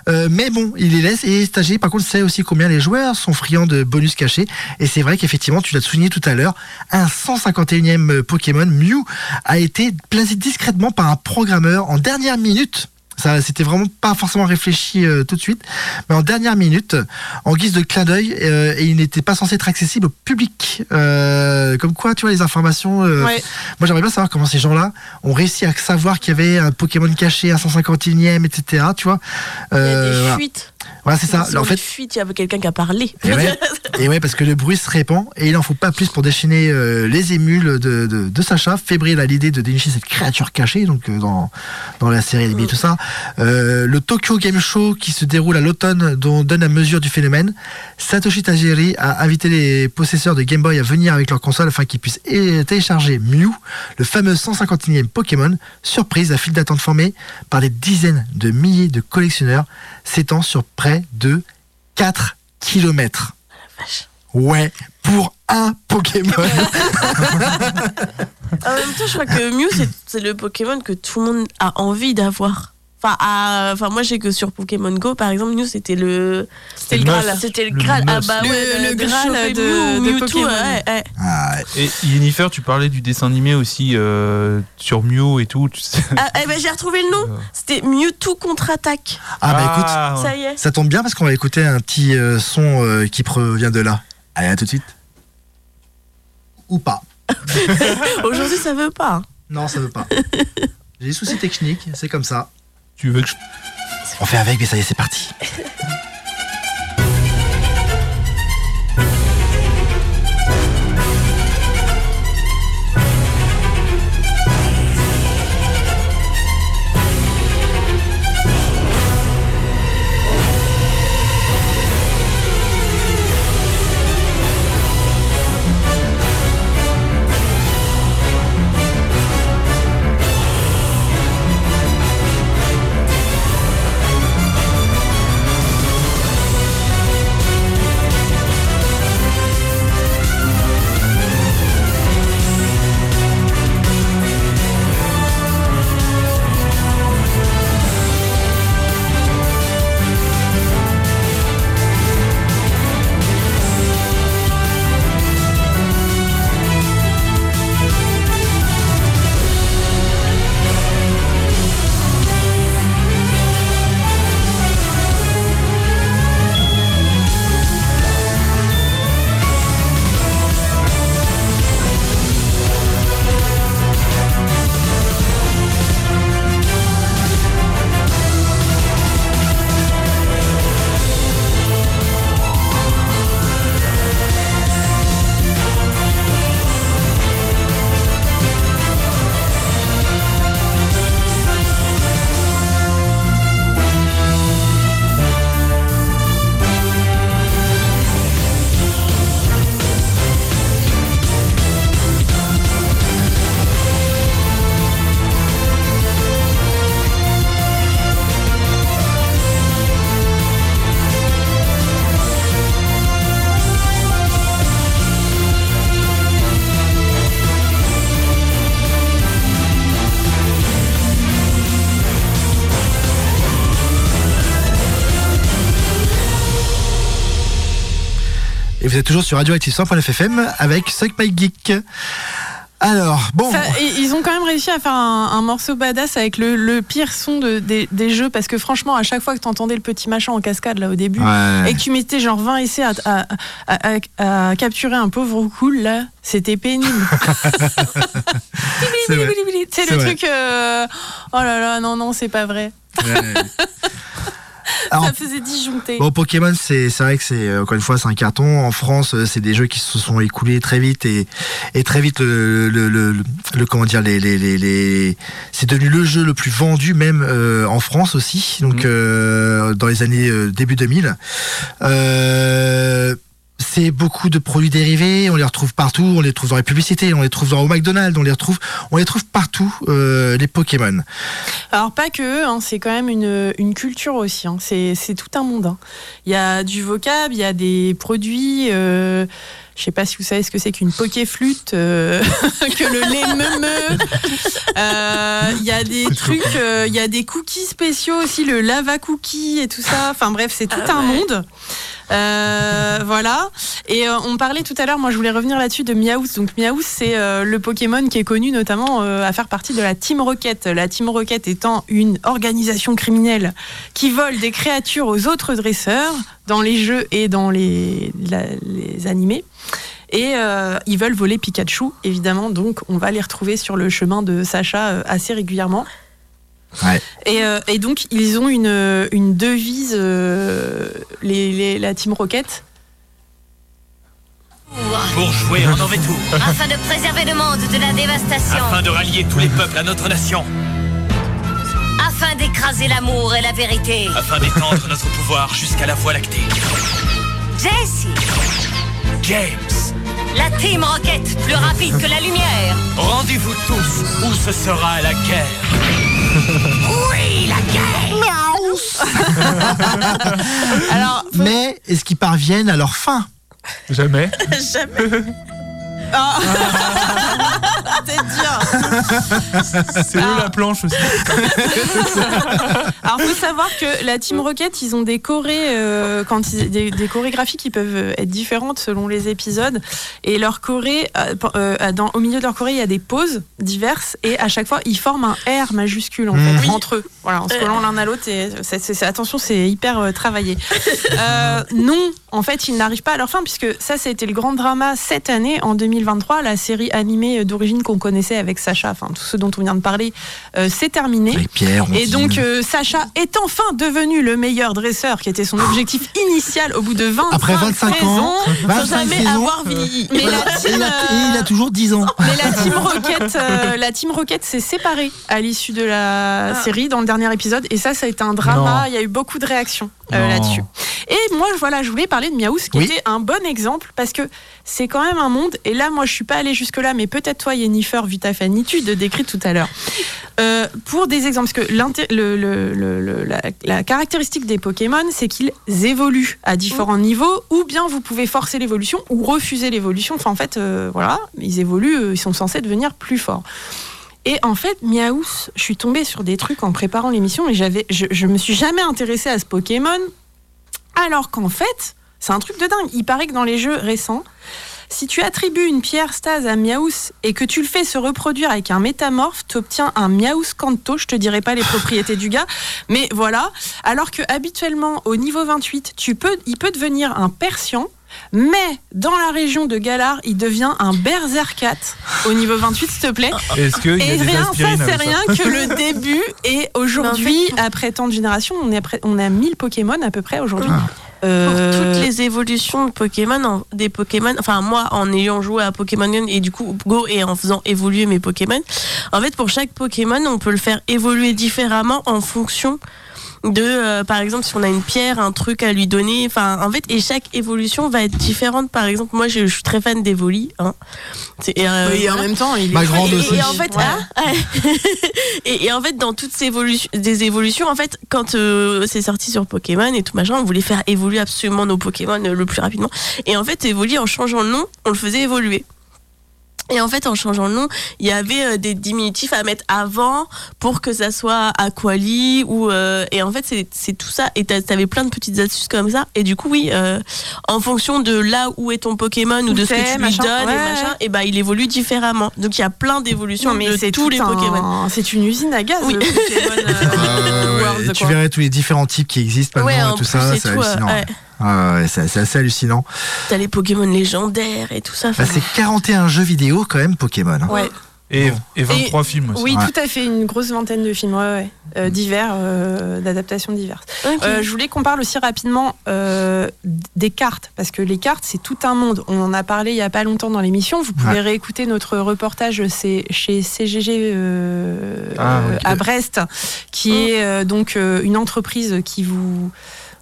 Euh, mais bon, il les laisse et Tajiri par contre sait aussi combien les joueurs sont friands de bonus cachés et c'est vrai qu'effectivement tu l'as souligné tout à l'heure, un 151e Pokémon Mew a été placé discrètement par un programmeur en dernière minute. Ça, c'était vraiment pas forcément réfléchi euh, tout de suite, mais en dernière minute, en guise de clin d'œil, euh, et il n'était pas censé être accessible au public. Euh, comme quoi, tu vois, les informations. Ouais. Moi, j'aimerais bien savoir comment ces gens-là ont réussi à savoir qu'il y avait un Pokémon caché à 151e, etc. Tu vois. Il y a des voilà. fuites. Voilà, c'est ça. Sur En fait, fuites, il y avait quelqu'un qui a parlé. et ouais, *laughs* et ouais, parce que le bruit se répand et il en faut pas plus pour déchaîner euh, les émules de, de, de Sacha, fébrile à l'idée de dénicher cette créature cachée, donc euh, dans, dans la série et tout ça. Euh, le Tokyo Game Show qui se déroule à l'automne dont donne la mesure du phénomène. Satoshi Tajiri a invité les possesseurs de Game Boy à venir avec leur console afin qu'ils puissent télécharger Mew, le fameux 151e Pokémon, surprise, la file d'attente formée par des dizaines de milliers de collectionneurs s'étend sur près de 4 kilomètres. vache. Ouais, pour un Pokémon. *laughs* En même temps, je crois que Mew, c'est le Pokémon que tout le monde a envie d'avoir. Enfin, à- enfin, moi, je sais que sur Pokémon Go, par exemple, Mew, c'était le. C'était le le Graal. C'était le Graal. Ah bah Le- ouais, le de Graal de- Mew, de Mewtwo, Pokémon. ouais, ouais. Ah, Et Yennefer, tu parlais du dessin animé aussi euh, sur Mew et tout. tu sais. Ah, eh ben, j'ai retrouvé le nom. Euh. C'était Mewtwo contre-attaque. ah bah écoute, Ah, ouais. Ça y est. ça tombe bien parce qu'on va écouter un petit euh, son euh, qui provient de là. Allez, à tout de suite. Ou pas. *laughs* Aujourd'hui, ça veut pas. hein. Non, ça veut pas. J'ai des soucis techniques, c'est comme ça. Tu veux que je On fait avec, mais ça y est, c'est parti. *laughs* êtes toujours sur Radioactive 100.fm avec Suck My Geek. Alors, bon. Ça, ils ont quand même réussi à faire un, un morceau badass avec le, le pire son de, des, des jeux parce que franchement, à chaque fois que tu entendais le petit machin en cascade là au début Ouais. et que tu mettais genre 20 essais à, à, à- à- à capturer un pauvre cool là, c'était pénible. *laughs* C'est le vrai. truc. euh, Oh là là, non, non, c'est pas vrai. Ouais. *laughs* Alors, Ça faisait disjoncter. Bon, Pokémon, c'est c'est vrai que c'est euh, encore une fois c'est un carton. En France, euh, c'est des jeux qui se sont écoulés très vite et, et très vite le, le, le, le- le- comment dire les les les, les- c'est devenu le jeu le plus vendu même euh, en France aussi. Donc euh, dans les années euh, début 2000. Euh, c'est beaucoup de produits dérivés, on les retrouve partout, on les trouve dans les publicités, on les trouve dans au McDonald's, on les retrouve, trouve partout euh, les Pokémon. Alors pas que, hein, c'est quand même une, culture aussi. hein. C'est tout un monde. hein. Il y a du vocab, il y a des produits. Euh, je sais pas si vous savez ce que c'est qu'une poké-flûte, euh, *laughs* que le lait. Euh, Il y a des trucs, euh, il y a des cookies spéciaux aussi, le lava cookie et tout ça. Enfin bref, c'est tout Ah un ouais. monde. Euh, voilà. Et euh, on parlait tout à l'heure, moi je voulais revenir là-dessus de Miaous. Donc Miaous, c'est euh, le Pokémon qui est connu notamment euh, à faire partie de la Team Rocket. La Team Rocket étant une organisation criminelle qui vole des créatures aux autres dresseurs dans les jeux et dans les, la- les animés. Et euh, ils veulent voler Pikachu, évidemment, donc on va les retrouver sur le chemin de Sacha euh, assez régulièrement. Ouais. Et, euh, et donc, ils ont une, une devise, les, les- la Team Rocket. Pour jouer en Norvétour, afin de préserver le monde de la dévastation, afin de rallier tous les peuples à notre nation, afin d'écraser l'amour et la vérité. afin d'étendre notre pouvoir jusqu'à la Voie lactée. Jesse, James, la Team Rocket, plus rapide que la lumière. rendez-vous tous où ce sera la guerre. *laughs* Oui, la guerre. *laughs* Alors, Mais est-ce qu'ils parviennent à leur fin? Jamais. *laughs* Jamais. *laughs* ah. *laughs* c'est dire. C'est eux la planche aussi. Alors, faut savoir que la Team Rocket, ils ont des chorés, euh, quand ils- des, des chorégraphies qui peuvent être différentes selon les épisodes. Et leur choré, euh, euh, dans, au milieu de leur choré, il y a des pauses diverses. Et à chaque fois, ils forment un R majuscule, en fait, entre eux. Voilà, en se collant l'un à l'autre. Et attention, c'est hyper euh, travaillé. Euh, non, en fait, ils n'arrivent pas à leur fin, puisque ça, ça a été le grand drama cette année, en 2023. La série animée d'origine qu'on connaissait avec Sacha, enfin, tout ce dont on vient de parler, euh, c'est terminé. Avec Pierre, Et donc euh, Sacha est enfin devenu le meilleur dresseur qui était son objectif initial au bout de 25, Après 25 saisons. ans, 25 Sans jamais saisons, avoir vieilli. Mais la et team, il, a, euh, et il a toujours 10 ans. mais la team *laughs* Rocket, euh, la team Rocket s'est séparée à l'issue de la Ah. série dans le dernier épisode et ça, ça a été un drama. Non. Il y a eu beaucoup de réactions euh, là-dessus. Et moi, voilà, je voulais parler de Miaous qui Oui. était un bon exemple parce que c'est quand même un monde. Et là, moi, je suis pas allée jusque là, mais peut-être toi, Yennefer, vu ta fanitude décrite tout à l'heure. Euh, pour des exemples, parce que l'inté- le- le- le- le- la, la caractéristique des Pokémon, c'est qu'ils évoluent à différents niveaux, ou bien vous pouvez forcer l'évolution ou refuser l'évolution. Enfin, en fait, euh, voilà, ils évoluent, ils sont censés devenir plus forts. Et en fait, Miaous, je suis tombée sur des trucs en préparant l'émission et j'avais, je, je me suis jamais intéressée à ce Pokémon, alors qu'en fait, c'est un truc de dingue. Il paraît que dans les jeux récents, si tu attribues une pierre stase à Miaous et que tu le fais se reproduire avec un métamorphe, tu obtiens un Miaous Kanto. Je te dirai pas les propriétés du gars, mais voilà. Alors que habituellement, au niveau 28, tu peux, il peut devenir un Persian. Mais dans la région de Galar, il devient un Berserkat au niveau 28, s'il te plaît. Est-ce qu'il y a Et des rien, ça, c'est ça rien que le *laughs* début. Et aujourd'hui, Mais en fait, après tant de générations, on, est après- on a 1000 Pokémon à peu près aujourd'hui. Ah. Pour Euh, toutes les évolutions de Pokémon, en- des Pokémon, enfin moi en ayant joué à Pokémon Go et du coup Go et en faisant évoluer mes Pokémon, en fait pour chaque Pokémon on peut le faire évoluer différemment en fonction de euh, par exemple si on a une pierre un truc à lui donner enfin en fait et chaque évolution va être différente par exemple moi je, je suis très fan d'Evoli hein. Et, euh, et en voilà. même temps, il est Ma grande et, aussi. et en fait, Ouais. ah, *laughs* et, et en fait, dans toutes ces évolutions, des évolutions, en fait, quand euh, c'est sorti sur Pokémon et tout machin, on voulait faire évoluer absolument nos Pokémon le plus rapidement. Et en fait, évoluer en changeant le nom, on le faisait évoluer. Et en fait, en changeant le nom, il y avait euh, des diminutifs à mettre avant pour que ça soit Aquali ou euh, et en fait c'est c'est tout ça et t'avais plein de petites astuces comme ça et du coup oui euh, en fonction de là où est ton Pokémon ou de ce que tu lui donnes ouais, et machin et ben il évolue différemment donc il y a plein d'évolutions mais de c'est tous les un- Pokémon. C'est une usine à gaz. Oui. le Pokémon, euh, *laughs* Euh, ouais, World, et tu quoi. verrais tous les différents types qui existent maintenant Ouais, et en tout plus ça, c'est tout, euh, hallucinant. ouais. Ah ouais, c'est assez hallucinant. T'as les Pokémon légendaires et tout ça. Bah, c'est 41 jeux vidéo quand même Pokémon. hein. Ouais. Et, Bon. et 23 films aussi. Oui, Ouais. tout à fait, une grosse vingtaine de films, ouais, ouais. Euh, divers, euh, d'adaptations diverses. Euh, je voulais qu'on parle aussi rapidement euh, des cartes, parce que les cartes, c'est tout un monde. On en a parlé il y a pas longtemps dans l'émission. Vous pouvez Ouais. réécouter notre reportage, chez CGG euh, Ah, à Brest, qui est euh, donc euh, une entreprise qui vous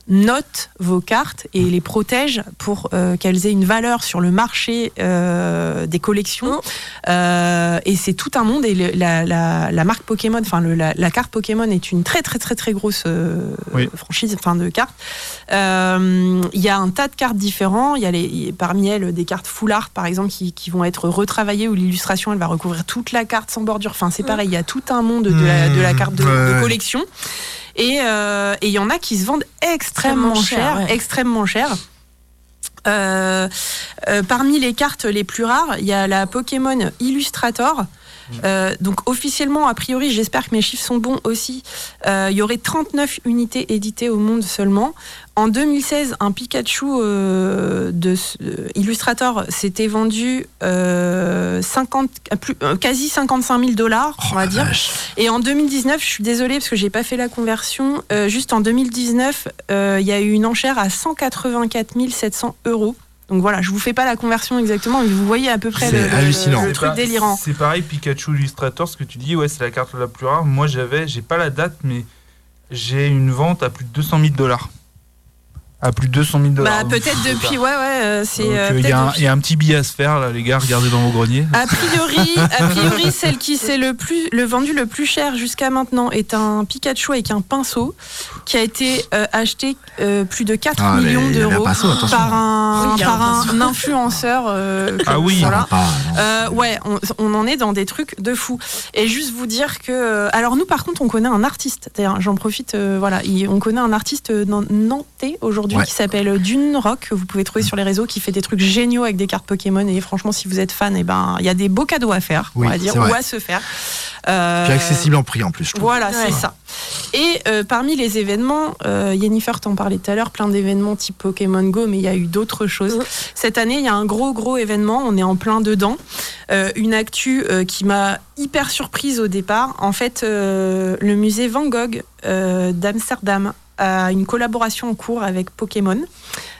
note vos cartes et les protège pour euh, qu'elles aient une valeur sur le marché euh, des collections. Euh, et c'est tout un monde. Et le- la, la- la marque Pokémon, enfin la, la carte Pokémon est une très très très très grosse euh, Oui. franchise, enfin de cartes. Euh, Il y a un tas de cartes différents. Il y a les, parmi elles des cartes full art par exemple qui, qui vont être retravaillées où l'illustration elle va recouvrir toute la carte sans bordure. Enfin c'est pareil, il y a tout un monde de la, de la carte de, collection. Et euh, et il y en a qui se vendent extrêmement, cher, cher, ouais. extrêmement cher. Euh, euh, parmi les cartes les plus rares, il y a la Pokémon Illustrator. Euh, donc officiellement, a priori, j'espère que mes chiffres sont bons aussi. euh, il y aurait 39 unités éditées au monde seulement. En 2016, un Pikachu euh, de Illustrator s'était vendu 50, à plus, quasi 55 000 dollars, on va dire. vache. Et en 2019, je suis désolée parce que j'ai pas fait la conversion. juste en 2019, euh, il y a eu une enchère à 184 700 euros. Donc voilà, je vous fais pas la conversion exactement, mais vous voyez à peu près C'est le, hallucinant. le truc pas- délirant. C'est pareil, Pikachu Illustrator, ce que tu dis, ouais, c'est la carte la plus rare. Moi, j'avais, j'ai pas la date, mais j'ai une vente à plus de 200 000 dollars. À plus de 200 000 dollars. Bah peut-être depuis, ouais ouais, euh, c'est Donc, euh, euh, Il y, a un- depuis- il y a un petit billet à se faire, là, les gars, regardez dans vos greniers. A priori, *laughs* a priori, celle qui s'est le plus, le vendu le plus cher jusqu'à maintenant est un Pikachu avec un pinceau qui a été euh, acheté euh, plus de 4 Ah, millions d'euros par un, Oui, par un un influenceur. euh, Ah oui. Voilà. pas. Euh, ouais, on, on en est dans des trucs de fou. Et juste vous dire que, alors nous par contre, on connaît un artiste. D'ailleurs, j'en profite. euh, voilà, il- on connaît un artiste nan- nantais aujourd'hui Ouais. qui s'appelle Dune Rock. que Vous pouvez trouver sur les réseaux, qui fait des trucs géniaux avec des cartes Pokémon. Et franchement, si vous êtes fan, et ben, il y a des beaux cadeaux à faire, Oui, on va dire, ou à se faire. Euh, Puis accessible en prix en plus, je trouve. voilà, Ouais. c'est ça. Et euh, parmi les événements, euh, Yennefer t'en parlait tout à l'heure, plein d'événements type Pokémon Go, mais il y a eu d'autres choses. Cette année, il y a un gros, gros événement, on est en plein dedans. Euh, une actu euh, qui m'a hyper surprise au départ. En fait, euh, le musée Van Gogh euh, d'Amsterdam a une collaboration en cours avec Pokémon.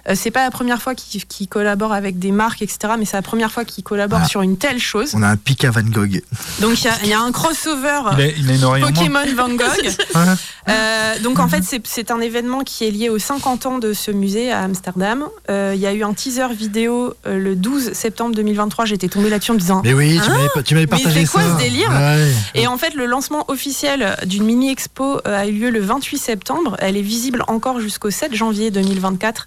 Euh, c'est pas la première fois qu'il qu'il collabore avec des marques, etc., mais c'est la première fois qu'il collabore Ah. sur une telle chose. On a un pic à Van Gogh. Donc il y a- il y, a un crossover. Il a, il a. Pokémon Van Gogh. *laughs* Euh, donc en fait, c'est- un événement qui est lié aux 50 ans de ce musée à Amsterdam. Euh, Il y a eu un teaser vidéo euh, le 12 septembre 2023. J'étais tombée là-dessus en me disant. Mais oui, tu Hein m'avais Mais partagé c'est quoi ça. ce délire? Ouais. Et en fait, le lancement officiel d'une mini expo a eu lieu le 28 septembre. Elle est visible encore jusqu'au 7 janvier 2024.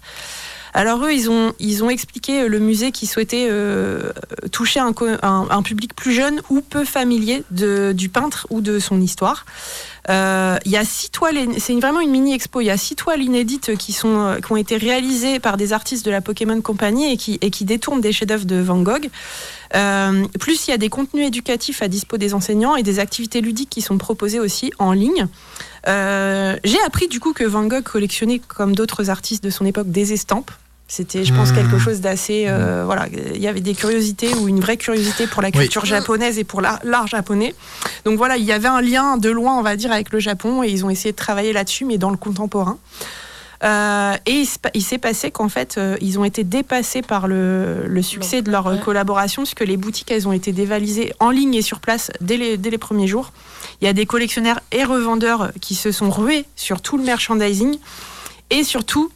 Alors eux, ils ont, ils ont expliqué euh, le musée qui souhaitait euh, toucher un, un- public plus jeune ou peu familier du peintre ou de son histoire. Euh, Il y a six toiles, c'est vraiment une mini expo. Il y a six toiles inédites qui, sont, qui ont été réalisées par des artistes de la Pokémon Company et qui, et qui détournent des chefs-d'œuvre de Van Gogh. Plus il y a des contenus éducatifs à dispo des enseignants et des activités ludiques qui sont proposées aussi en ligne. J'ai appris du coup que Van Gogh collectionnait, comme d'autres artistes de son époque, des estampes. C'était, je pense, Mmh. quelque chose d'assez. euh, voilà, il y avait des curiosités ou une vraie curiosité pour la Oui. culture japonaise et pour l'art japonais. Donc voilà, il y avait un lien de loin, on va dire, avec le Japon et ils ont essayé de travailler là-dessus, mais dans le contemporain. Euh, et il, s'est passé qu'en fait, euh, ils ont été dépassés par le, le succès de leur euh, Ouais. collaboration, puisque les boutiques, elles ont été dévalisées en ligne et sur place dès les, dès les premiers jours. Il y a des collectionneurs et revendeurs qui se sont rués sur tout le merchandising. Et surtout,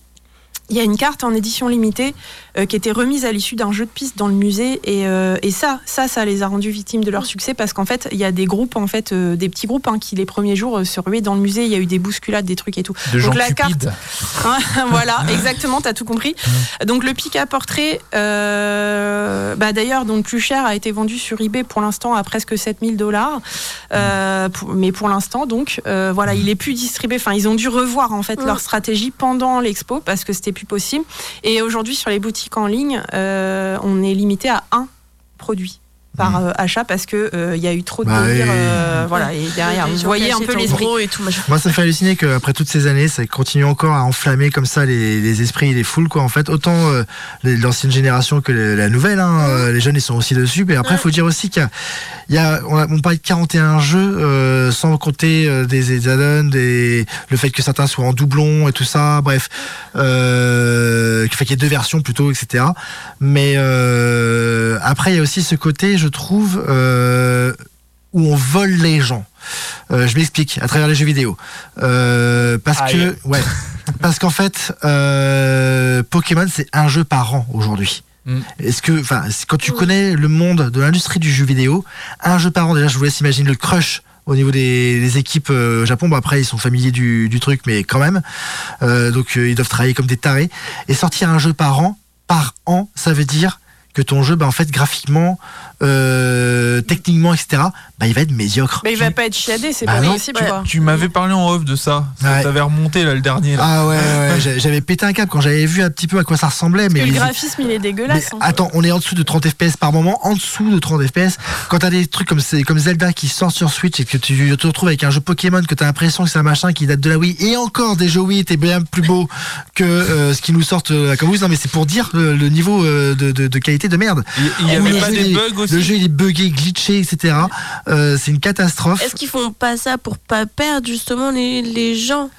il y a une carte en édition limitée euh, qui était remise à l'issue d'un jeu de piste dans le musée et, euh, et ça, ça, ça les a rendus victimes de leur succès parce qu'en fait, il y a des groupes, en fait, euh, des petits groupes hein, qui les premiers jours euh, se ruaient dans le musée. Il y a eu des bousculades, des trucs et tout. De gens Donc la cupides. Hein, *laughs* voilà, exactement, t'as tout compris. Donc le pic à portrait, euh, bah, d'ailleurs, donc plus cher a été vendu sur eBay pour l'instant à presque 7000 dollars, Euh, mais pour l'instant, donc euh, voilà, il est plus distribué. Enfin, ils ont dû revoir en fait Mm. leur stratégie pendant l'expo parce que c'était plus possible. Et aujourd'hui, sur les boutiques en ligne, euh, on est limité à un produit par euh, achat parce que euh, il y a eu trop de Bah délire, euh, voilà et derrière Les vous voyez un peu en l'esprit gros et tout machin. Moi, ça me fait halluciner qu'après toutes ces années, ça continue encore à enflammer comme ça les, les esprits et les foules, quoi. En fait, autant euh, les- l'ancienne génération que les- la nouvelle, hein, euh, les jeunes, ils sont aussi dessus. Mais après, il faut dire aussi qu'il y a, il y a on, a, on parlait de 41 jeux, euh, sans compter euh, des, des add-ons, des, le fait que certains soient en doublon et tout ça. Bref, euh, qu'il fait qu'il y ait deux versions plutôt, etc. Mais euh, après, il y a aussi ce côté, je trouve, euh, où on vole les gens. Euh, je m'explique à travers les jeux vidéo. Euh, parce Aïe. que, ouais, *laughs* parce qu'en fait, euh, Pokémon c'est un jeu par an aujourd'hui. Mm. Est-ce que, enfin, quand tu connais le monde de l'industrie du jeu vidéo, un jeu par an, déjà, je vous laisse imaginer le crush au niveau des, des équipes euh, Japon. Bon, après, ils sont familiers du, du truc, mais quand même. Euh, donc, euh, ils doivent travailler comme des tarés. Et sortir un jeu par an, par an, ça veut dire que ton jeu, bah, en fait, graphiquement, euh, techniquement, etc., bah, il va être médiocre. mais il va pas être chiadé c'est Bah pas non. possible tu m'avais parlé en off de ça. Ça Ouais. t'avait remonté là le dernier. Là. Ah ouais, ouais, *laughs* j'a- j'avais pété un câble quand j'avais vu un petit peu à quoi ça ressemblait. Mais le graphisme il est mais dégueulasse hein. attends, on est en dessous de 30 FPS par moment, en dessous de 30 FPS. Quand t'as des trucs comme, c'est- comme Zelda qui sortent sur Switch et que tu te retrouves avec un jeu Pokémon que t'as l'impression que c'est un machin qui date de la Wii et encore des jeux Wii étaient bien plus beaux que euh, ce qui nous sortent euh, comme vous. Non mais c'est pour dire euh, le niveau euh, de, de- de qualité de merde. Il il y Où avait pas des bugs aussi. Le jeu il est buggé, glitché, etc. Euh, c'est une catastrophe. Est-ce qu'ils font pas ça pour pas perdre justement les, les gens?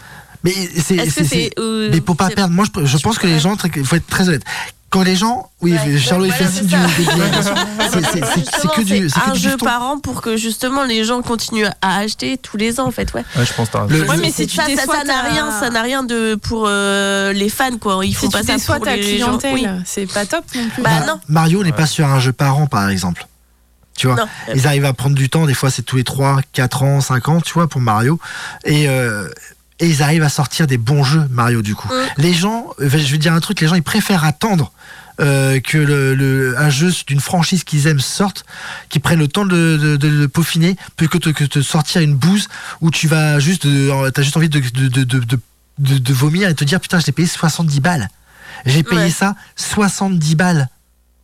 Mais c'est Est-ce que c'est- c'est. euh, Mais pour pas perdre, moi je, je pense que les gens, il faut être très honnête. Quand les gens, oui, Ouais, Charlot il ouais, fait c'est signe du. C'est- que du, que un du jeu par an pour que justement les gens continuent à acheter tous les ans en fait ouais. Ouais, je pense que. Le- Ouais, mais si tu ça, ça, n'a rien, ça n'a rien de pour euh, les fans quoi. Ils font si pas tu ça pour ta les gens. clientèle Oui. c'est pas top non plus Bah, non. Mario n'est pas sur un jeu par an, par exemple. Tu vois, Non. ils arrivent à prendre du temps, des fois c'est tous les 3, 4 ans, 5 ans, tu vois, pour Mario. Et, euh, et ils arrivent à sortir des bons jeux Mario, du coup. Mm. Les gens, euh, je vais dire un truc, les gens ils préfèrent attendre. Euh, que le, le- un jeu d'une franchise qu'ils aiment sorte, qu'ils prennent le temps de, de, de le peaufiner, plutôt que de, que de sortir une bouse où tu vas juste, euh, t'as juste envie de, de, de, de, de- de- de vomir et te dire putain, je l'ai payé 70 balles. J'ai payé Ouais. ça 70 balles.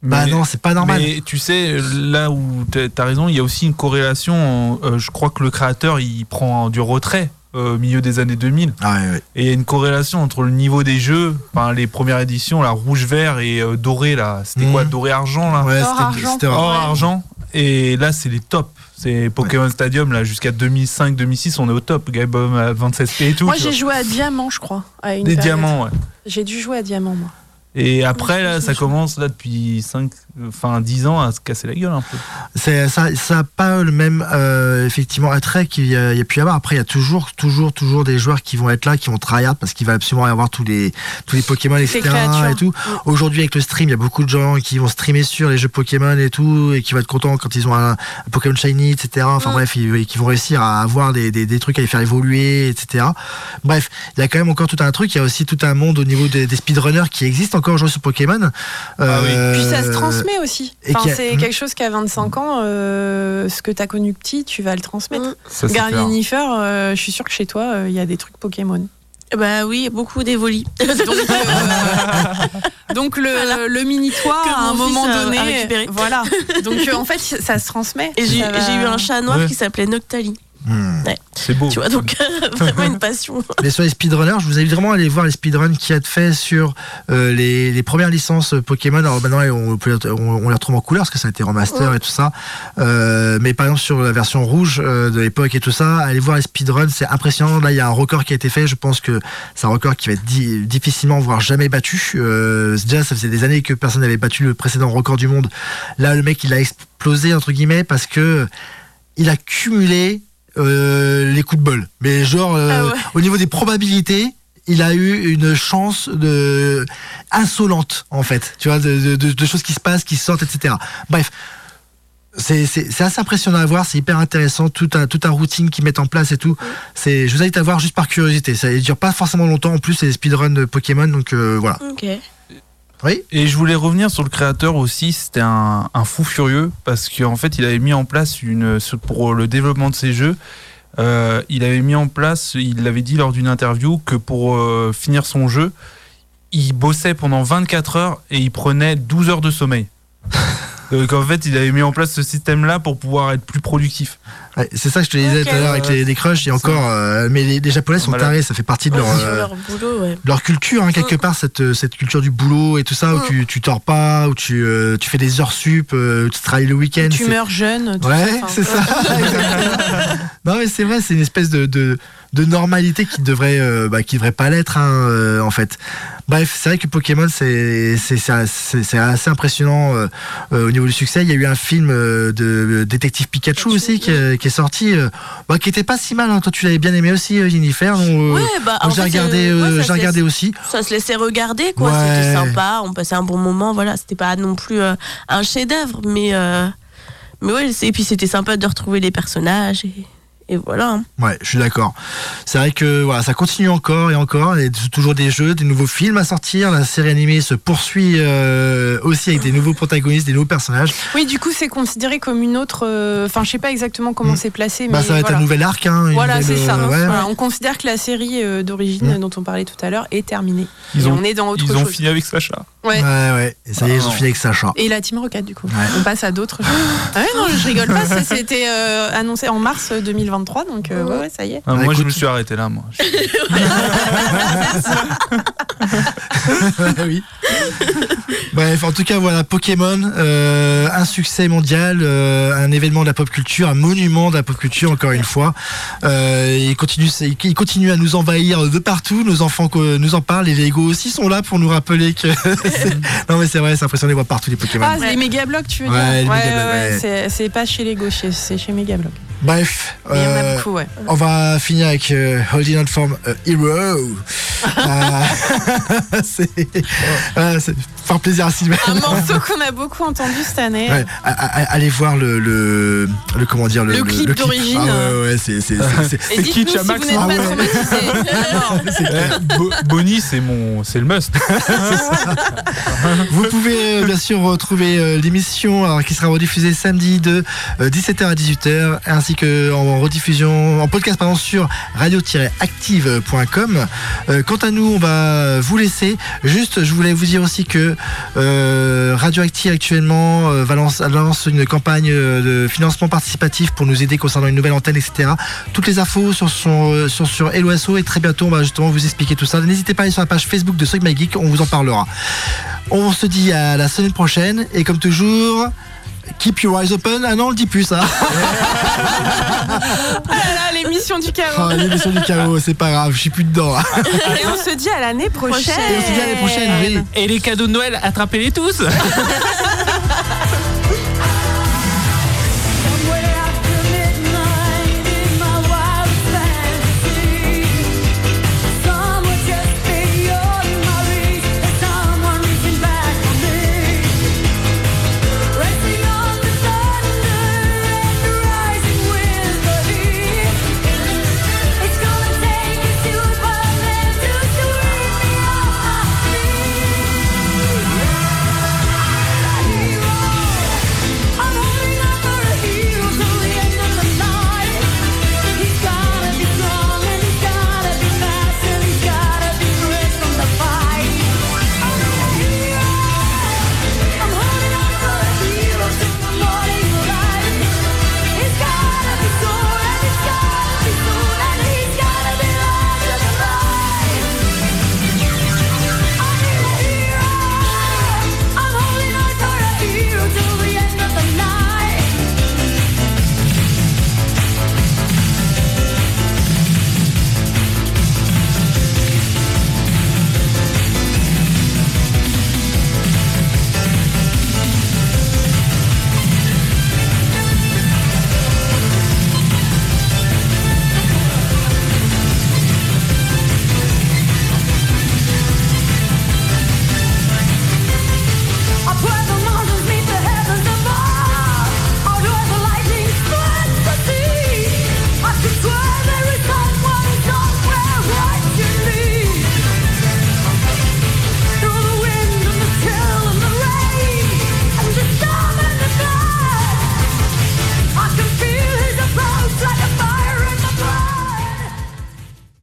Bah Mais- non, c'est pas normal. Mais tu sais, là où t'as t'as raison, il y a aussi une corrélation. euh, je crois que le créateur, il prend du retrait euh, au milieu des années 2000. Ah. Et il y a une corrélation entre le niveau des jeux, enfin, les premières éditions, la rouge-vert et euh, doré, là. C'était Mhm. quoi Doré-argent, là? Ouais, Or, c'était- argent. Et là, c'est les tops. C'est Pokémon Stadium, là, jusqu'à 2005-2006, on est au top. Game Boy à 27p et tout. moi j'ai joué à diamant je crois à une Des période. diamants, ouais. j'ai dû jouer à diamant moi Et après, là, ça commence, là, depuis 5, enfin, 10 ans, à se casser la gueule un peu. C'est ça, ça a pas le même euh, effectivement attrait qu'il y a, y pu y avoir. Après, il y a toujours, toujours, toujours des joueurs qui vont être là, qui vont tryhard parce qu'ils veulent absolument avoir tous les tous les Pokémon, etc. Et tout. Mm. Aujourd'hui, avec le stream, il y a beaucoup de gens qui vont streamer sur les jeux Pokémon et tout, et qui vont être contents quand ils ont un, un Pokémon shiny, etc. Enfin Mm. bref, ils, qui vont réussir à avoir des, des, des trucs à les faire évoluer, etc. Bref, il y a quand même encore tout un truc. Il y a aussi tout un monde au niveau des, des speedrunners qui existent encore aujourd'hui sur Pokémon. Ah oui. puis ça se Euh, transmet aussi et enfin, a- c'est Mm. quelque chose qu'à 25 ans euh, ce que t'as connu petit tu vas le transmettre Mm. Ça, c'est Garnier clair. Nifer, euh, je suis sûre que chez toi, euh, il y a des trucs Pokémon. Bah oui, beaucoup d'évolis. *laughs* Donc, euh, donc le, Voilà. le mini-toit, Que à un moment a donné, récupéré. voilà. *laughs* Donc euh, en fait, ça se transmet. Et j'ai va- eu un chat noir Ouais. qui s'appelait Noctali. Hmm. C'est beau. Tu vois, donc *laughs* vraiment une passion. Mais sur les speedrunners, je vous invite vraiment à aller voir les speedruns qui a fait sur euh, les, les premières licences Pokémon. Alors maintenant, on, peut- on, on les retrouve en couleur parce que ça a été remaster et tout ça. Euh, mais par exemple, sur la version rouge euh, de l'époque et tout ça, allez voir les speedruns, c'est impressionnant. Là, il y a un record qui a été fait. Je pense que c'est un record qui va être di- difficilement, voire jamais battu. Euh, déjà, ça faisait des années que personne n'avait battu le précédent record du monde. Là, le mec, il a explosé, entre guillemets, parce que il a cumulé euh, les coups de bol. Mais genre, euh, Ah ouais. au niveau des probabilités, il a eu une chance de insolente en fait, tu vois, de, de- de- de choses qui se passent, qui sortent, etc. Bref. C'est assez impressionnant à voir, c'est hyper intéressant, tout un, tout un routine qu'ils mettent en place et tout. C'est, je vous invite à voir juste par curiosité. Ça ne dure pas forcément longtemps. En plus, c'est des speedruns de Pokémon, donc euh, voilà. Ok. Oui. Et je voulais revenir sur le créateur aussi, c'était un, un fou furieux parce qu'en fait il avait mis en place une pour le développement de ses jeux, euh, il avait mis en place, il l'avait dit lors d'une interview que pour euh, finir son jeu, il bossait pendant 24 heures et il prenait 12 heures de sommeil. *laughs* Donc en fait il avait mis en place ce système là pour pouvoir être plus productif. Ouais, c'est ça que je te disais tout à l'heure avec les, les crushs et encore. euh, mais les, les Japonais sont Malade. tarés, ça fait partie de leur, euh, leur boulot, ouais. de leur culture, hein, quelque part, cette, cette culture du boulot et tout ça, où Mm. tu, tu tords pas, où tu, euh, tu fais des heures sup, euh, où tu travailles le week-end. Tu meurs jeune. tout Ouais, ça, enfin, c'est ça. *laughs* non, mais c'est vrai, c'est une espèce de, de, de normalité qui devrait, euh, bah, qui devrait pas l'être, hein, euh, en fait. Bref, c'est vrai que Pokémon, c'est assez impressionnant euh, au niveau du succès. Il y a eu un film de détective Pikachu Pikachu, aussi qui, est- qui est sorti, bah, qui était pas si mal. hein. Toi, tu l'avais bien aimé aussi, Jennifer. donc, Ouais, bah, donc j'ai regardé, ouais, j'ai regardé aussi. Ça se laissait regarder, quoi. Ouais. C'était sympa, on passait un bon moment, voilà. C'était pas non plus un chef-d'œuvre, mais. mais ouais, et puis c'était sympa de retrouver les personnages, et, et voilà. hein. Ouais, je suis d'accord. C'est vrai que voilà, ça continue encore et encore. Il y a toujours des jeux, des nouveaux films à sortir. La série animée se poursuit euh, aussi avec des nouveaux protagonistes, des nouveaux personnages. Oui, du coup, c'est considéré comme une autre. euh, Enfin, je sais pas exactement comment Mm. c'est placé, mais Bah, ça va être voilà. un nouvel arc. Hein, Voilà, c'est ça. euh, ouais. Voilà, on considère que la série euh, d'origine Mm. dont on parlait tout à l'heure est terminée. Ils et ont, on est dans autre ils ont chose. fini avec Sacha. Ouais. Ouais, ouais. Et ça y est, ils ont Ah. fini avec Sacha. Et la Team Rocket, du coup. Ouais. On passe à d'autres choses. Ah ouais, non, je rigole pas. Ça, *laughs* c'était euh, annoncé en mars 2023. Donc, euh, ouais, ouais, ça y est. Ah, moi je me suis arrêté là moi. *laughs* *laughs* oui. Bref, en tout cas, voilà, Pokémon, euh, un succès mondial, euh, un événement de la pop culture, un monument de la pop culture, encore une fois. Euh, il, continue, il continue à nous envahir de partout. Nos enfants nous en parlent. Les Lego aussi sont là pour nous rappeler que. C'est- *laughs* non, mais c'est vrai, c'est impressionnant de voir partout les Pokémon. Ah, les méga blocs, tu veux Ouais, les dire méga blocs, ouais. c'est- C'est pas chez Lego, c'est c'est chez méga blocs. Bref, Mais il y en a euh, beaucoup, ouais. on va finir avec euh, Holding On Form euh, Hero. *laughs* Euh, *laughs* c'est euh, c'est- faire plaisir à Sylvain. Un morceau qu'on a beaucoup entendu cette année. Ouais, allez voir le, le, le comment dire le, Le clip d'origine. Ah ouais, ouais, c'est c'est c'est- c'est- kitsch à si max, hein. Ah ouais. c'est. Eh, Bo- Bonnie c'est mon c'est le must. *laughs* Vous pouvez euh, bien sûr retrouver euh, l'émission qui sera rediffusée samedi de euh, 17h à 18h ainsi que en rediffusion en podcast pardon, sur radio-active.com. Euh, quant à nous, on va vous laisser. Juste, je voulais vous dire aussi que euh, Radioactive actuellement euh, va lance, une campagne euh, de financement participatif pour nous aider concernant une nouvelle antenne, etc. Toutes les infos sur, euh, sur, sur et très bientôt on va justement vous expliquer tout ça. N'hésitez pas à aller sur la page Facebook de Suck My Geek, on vous en parlera. On se dit à la semaine prochaine et comme toujours, keep your eyes open. Ah non, on le dit plus *laughs* ça. voilà l'émission du chaos. Ah, l'émission du chaos, c'est pas grave, je suis plus dedans. *laughs* Et on se dit à l'année prochaine. Et on se dit à l'année prochaine, oui. Et les cadeaux de Noël, attrapez-les tous. *laughs*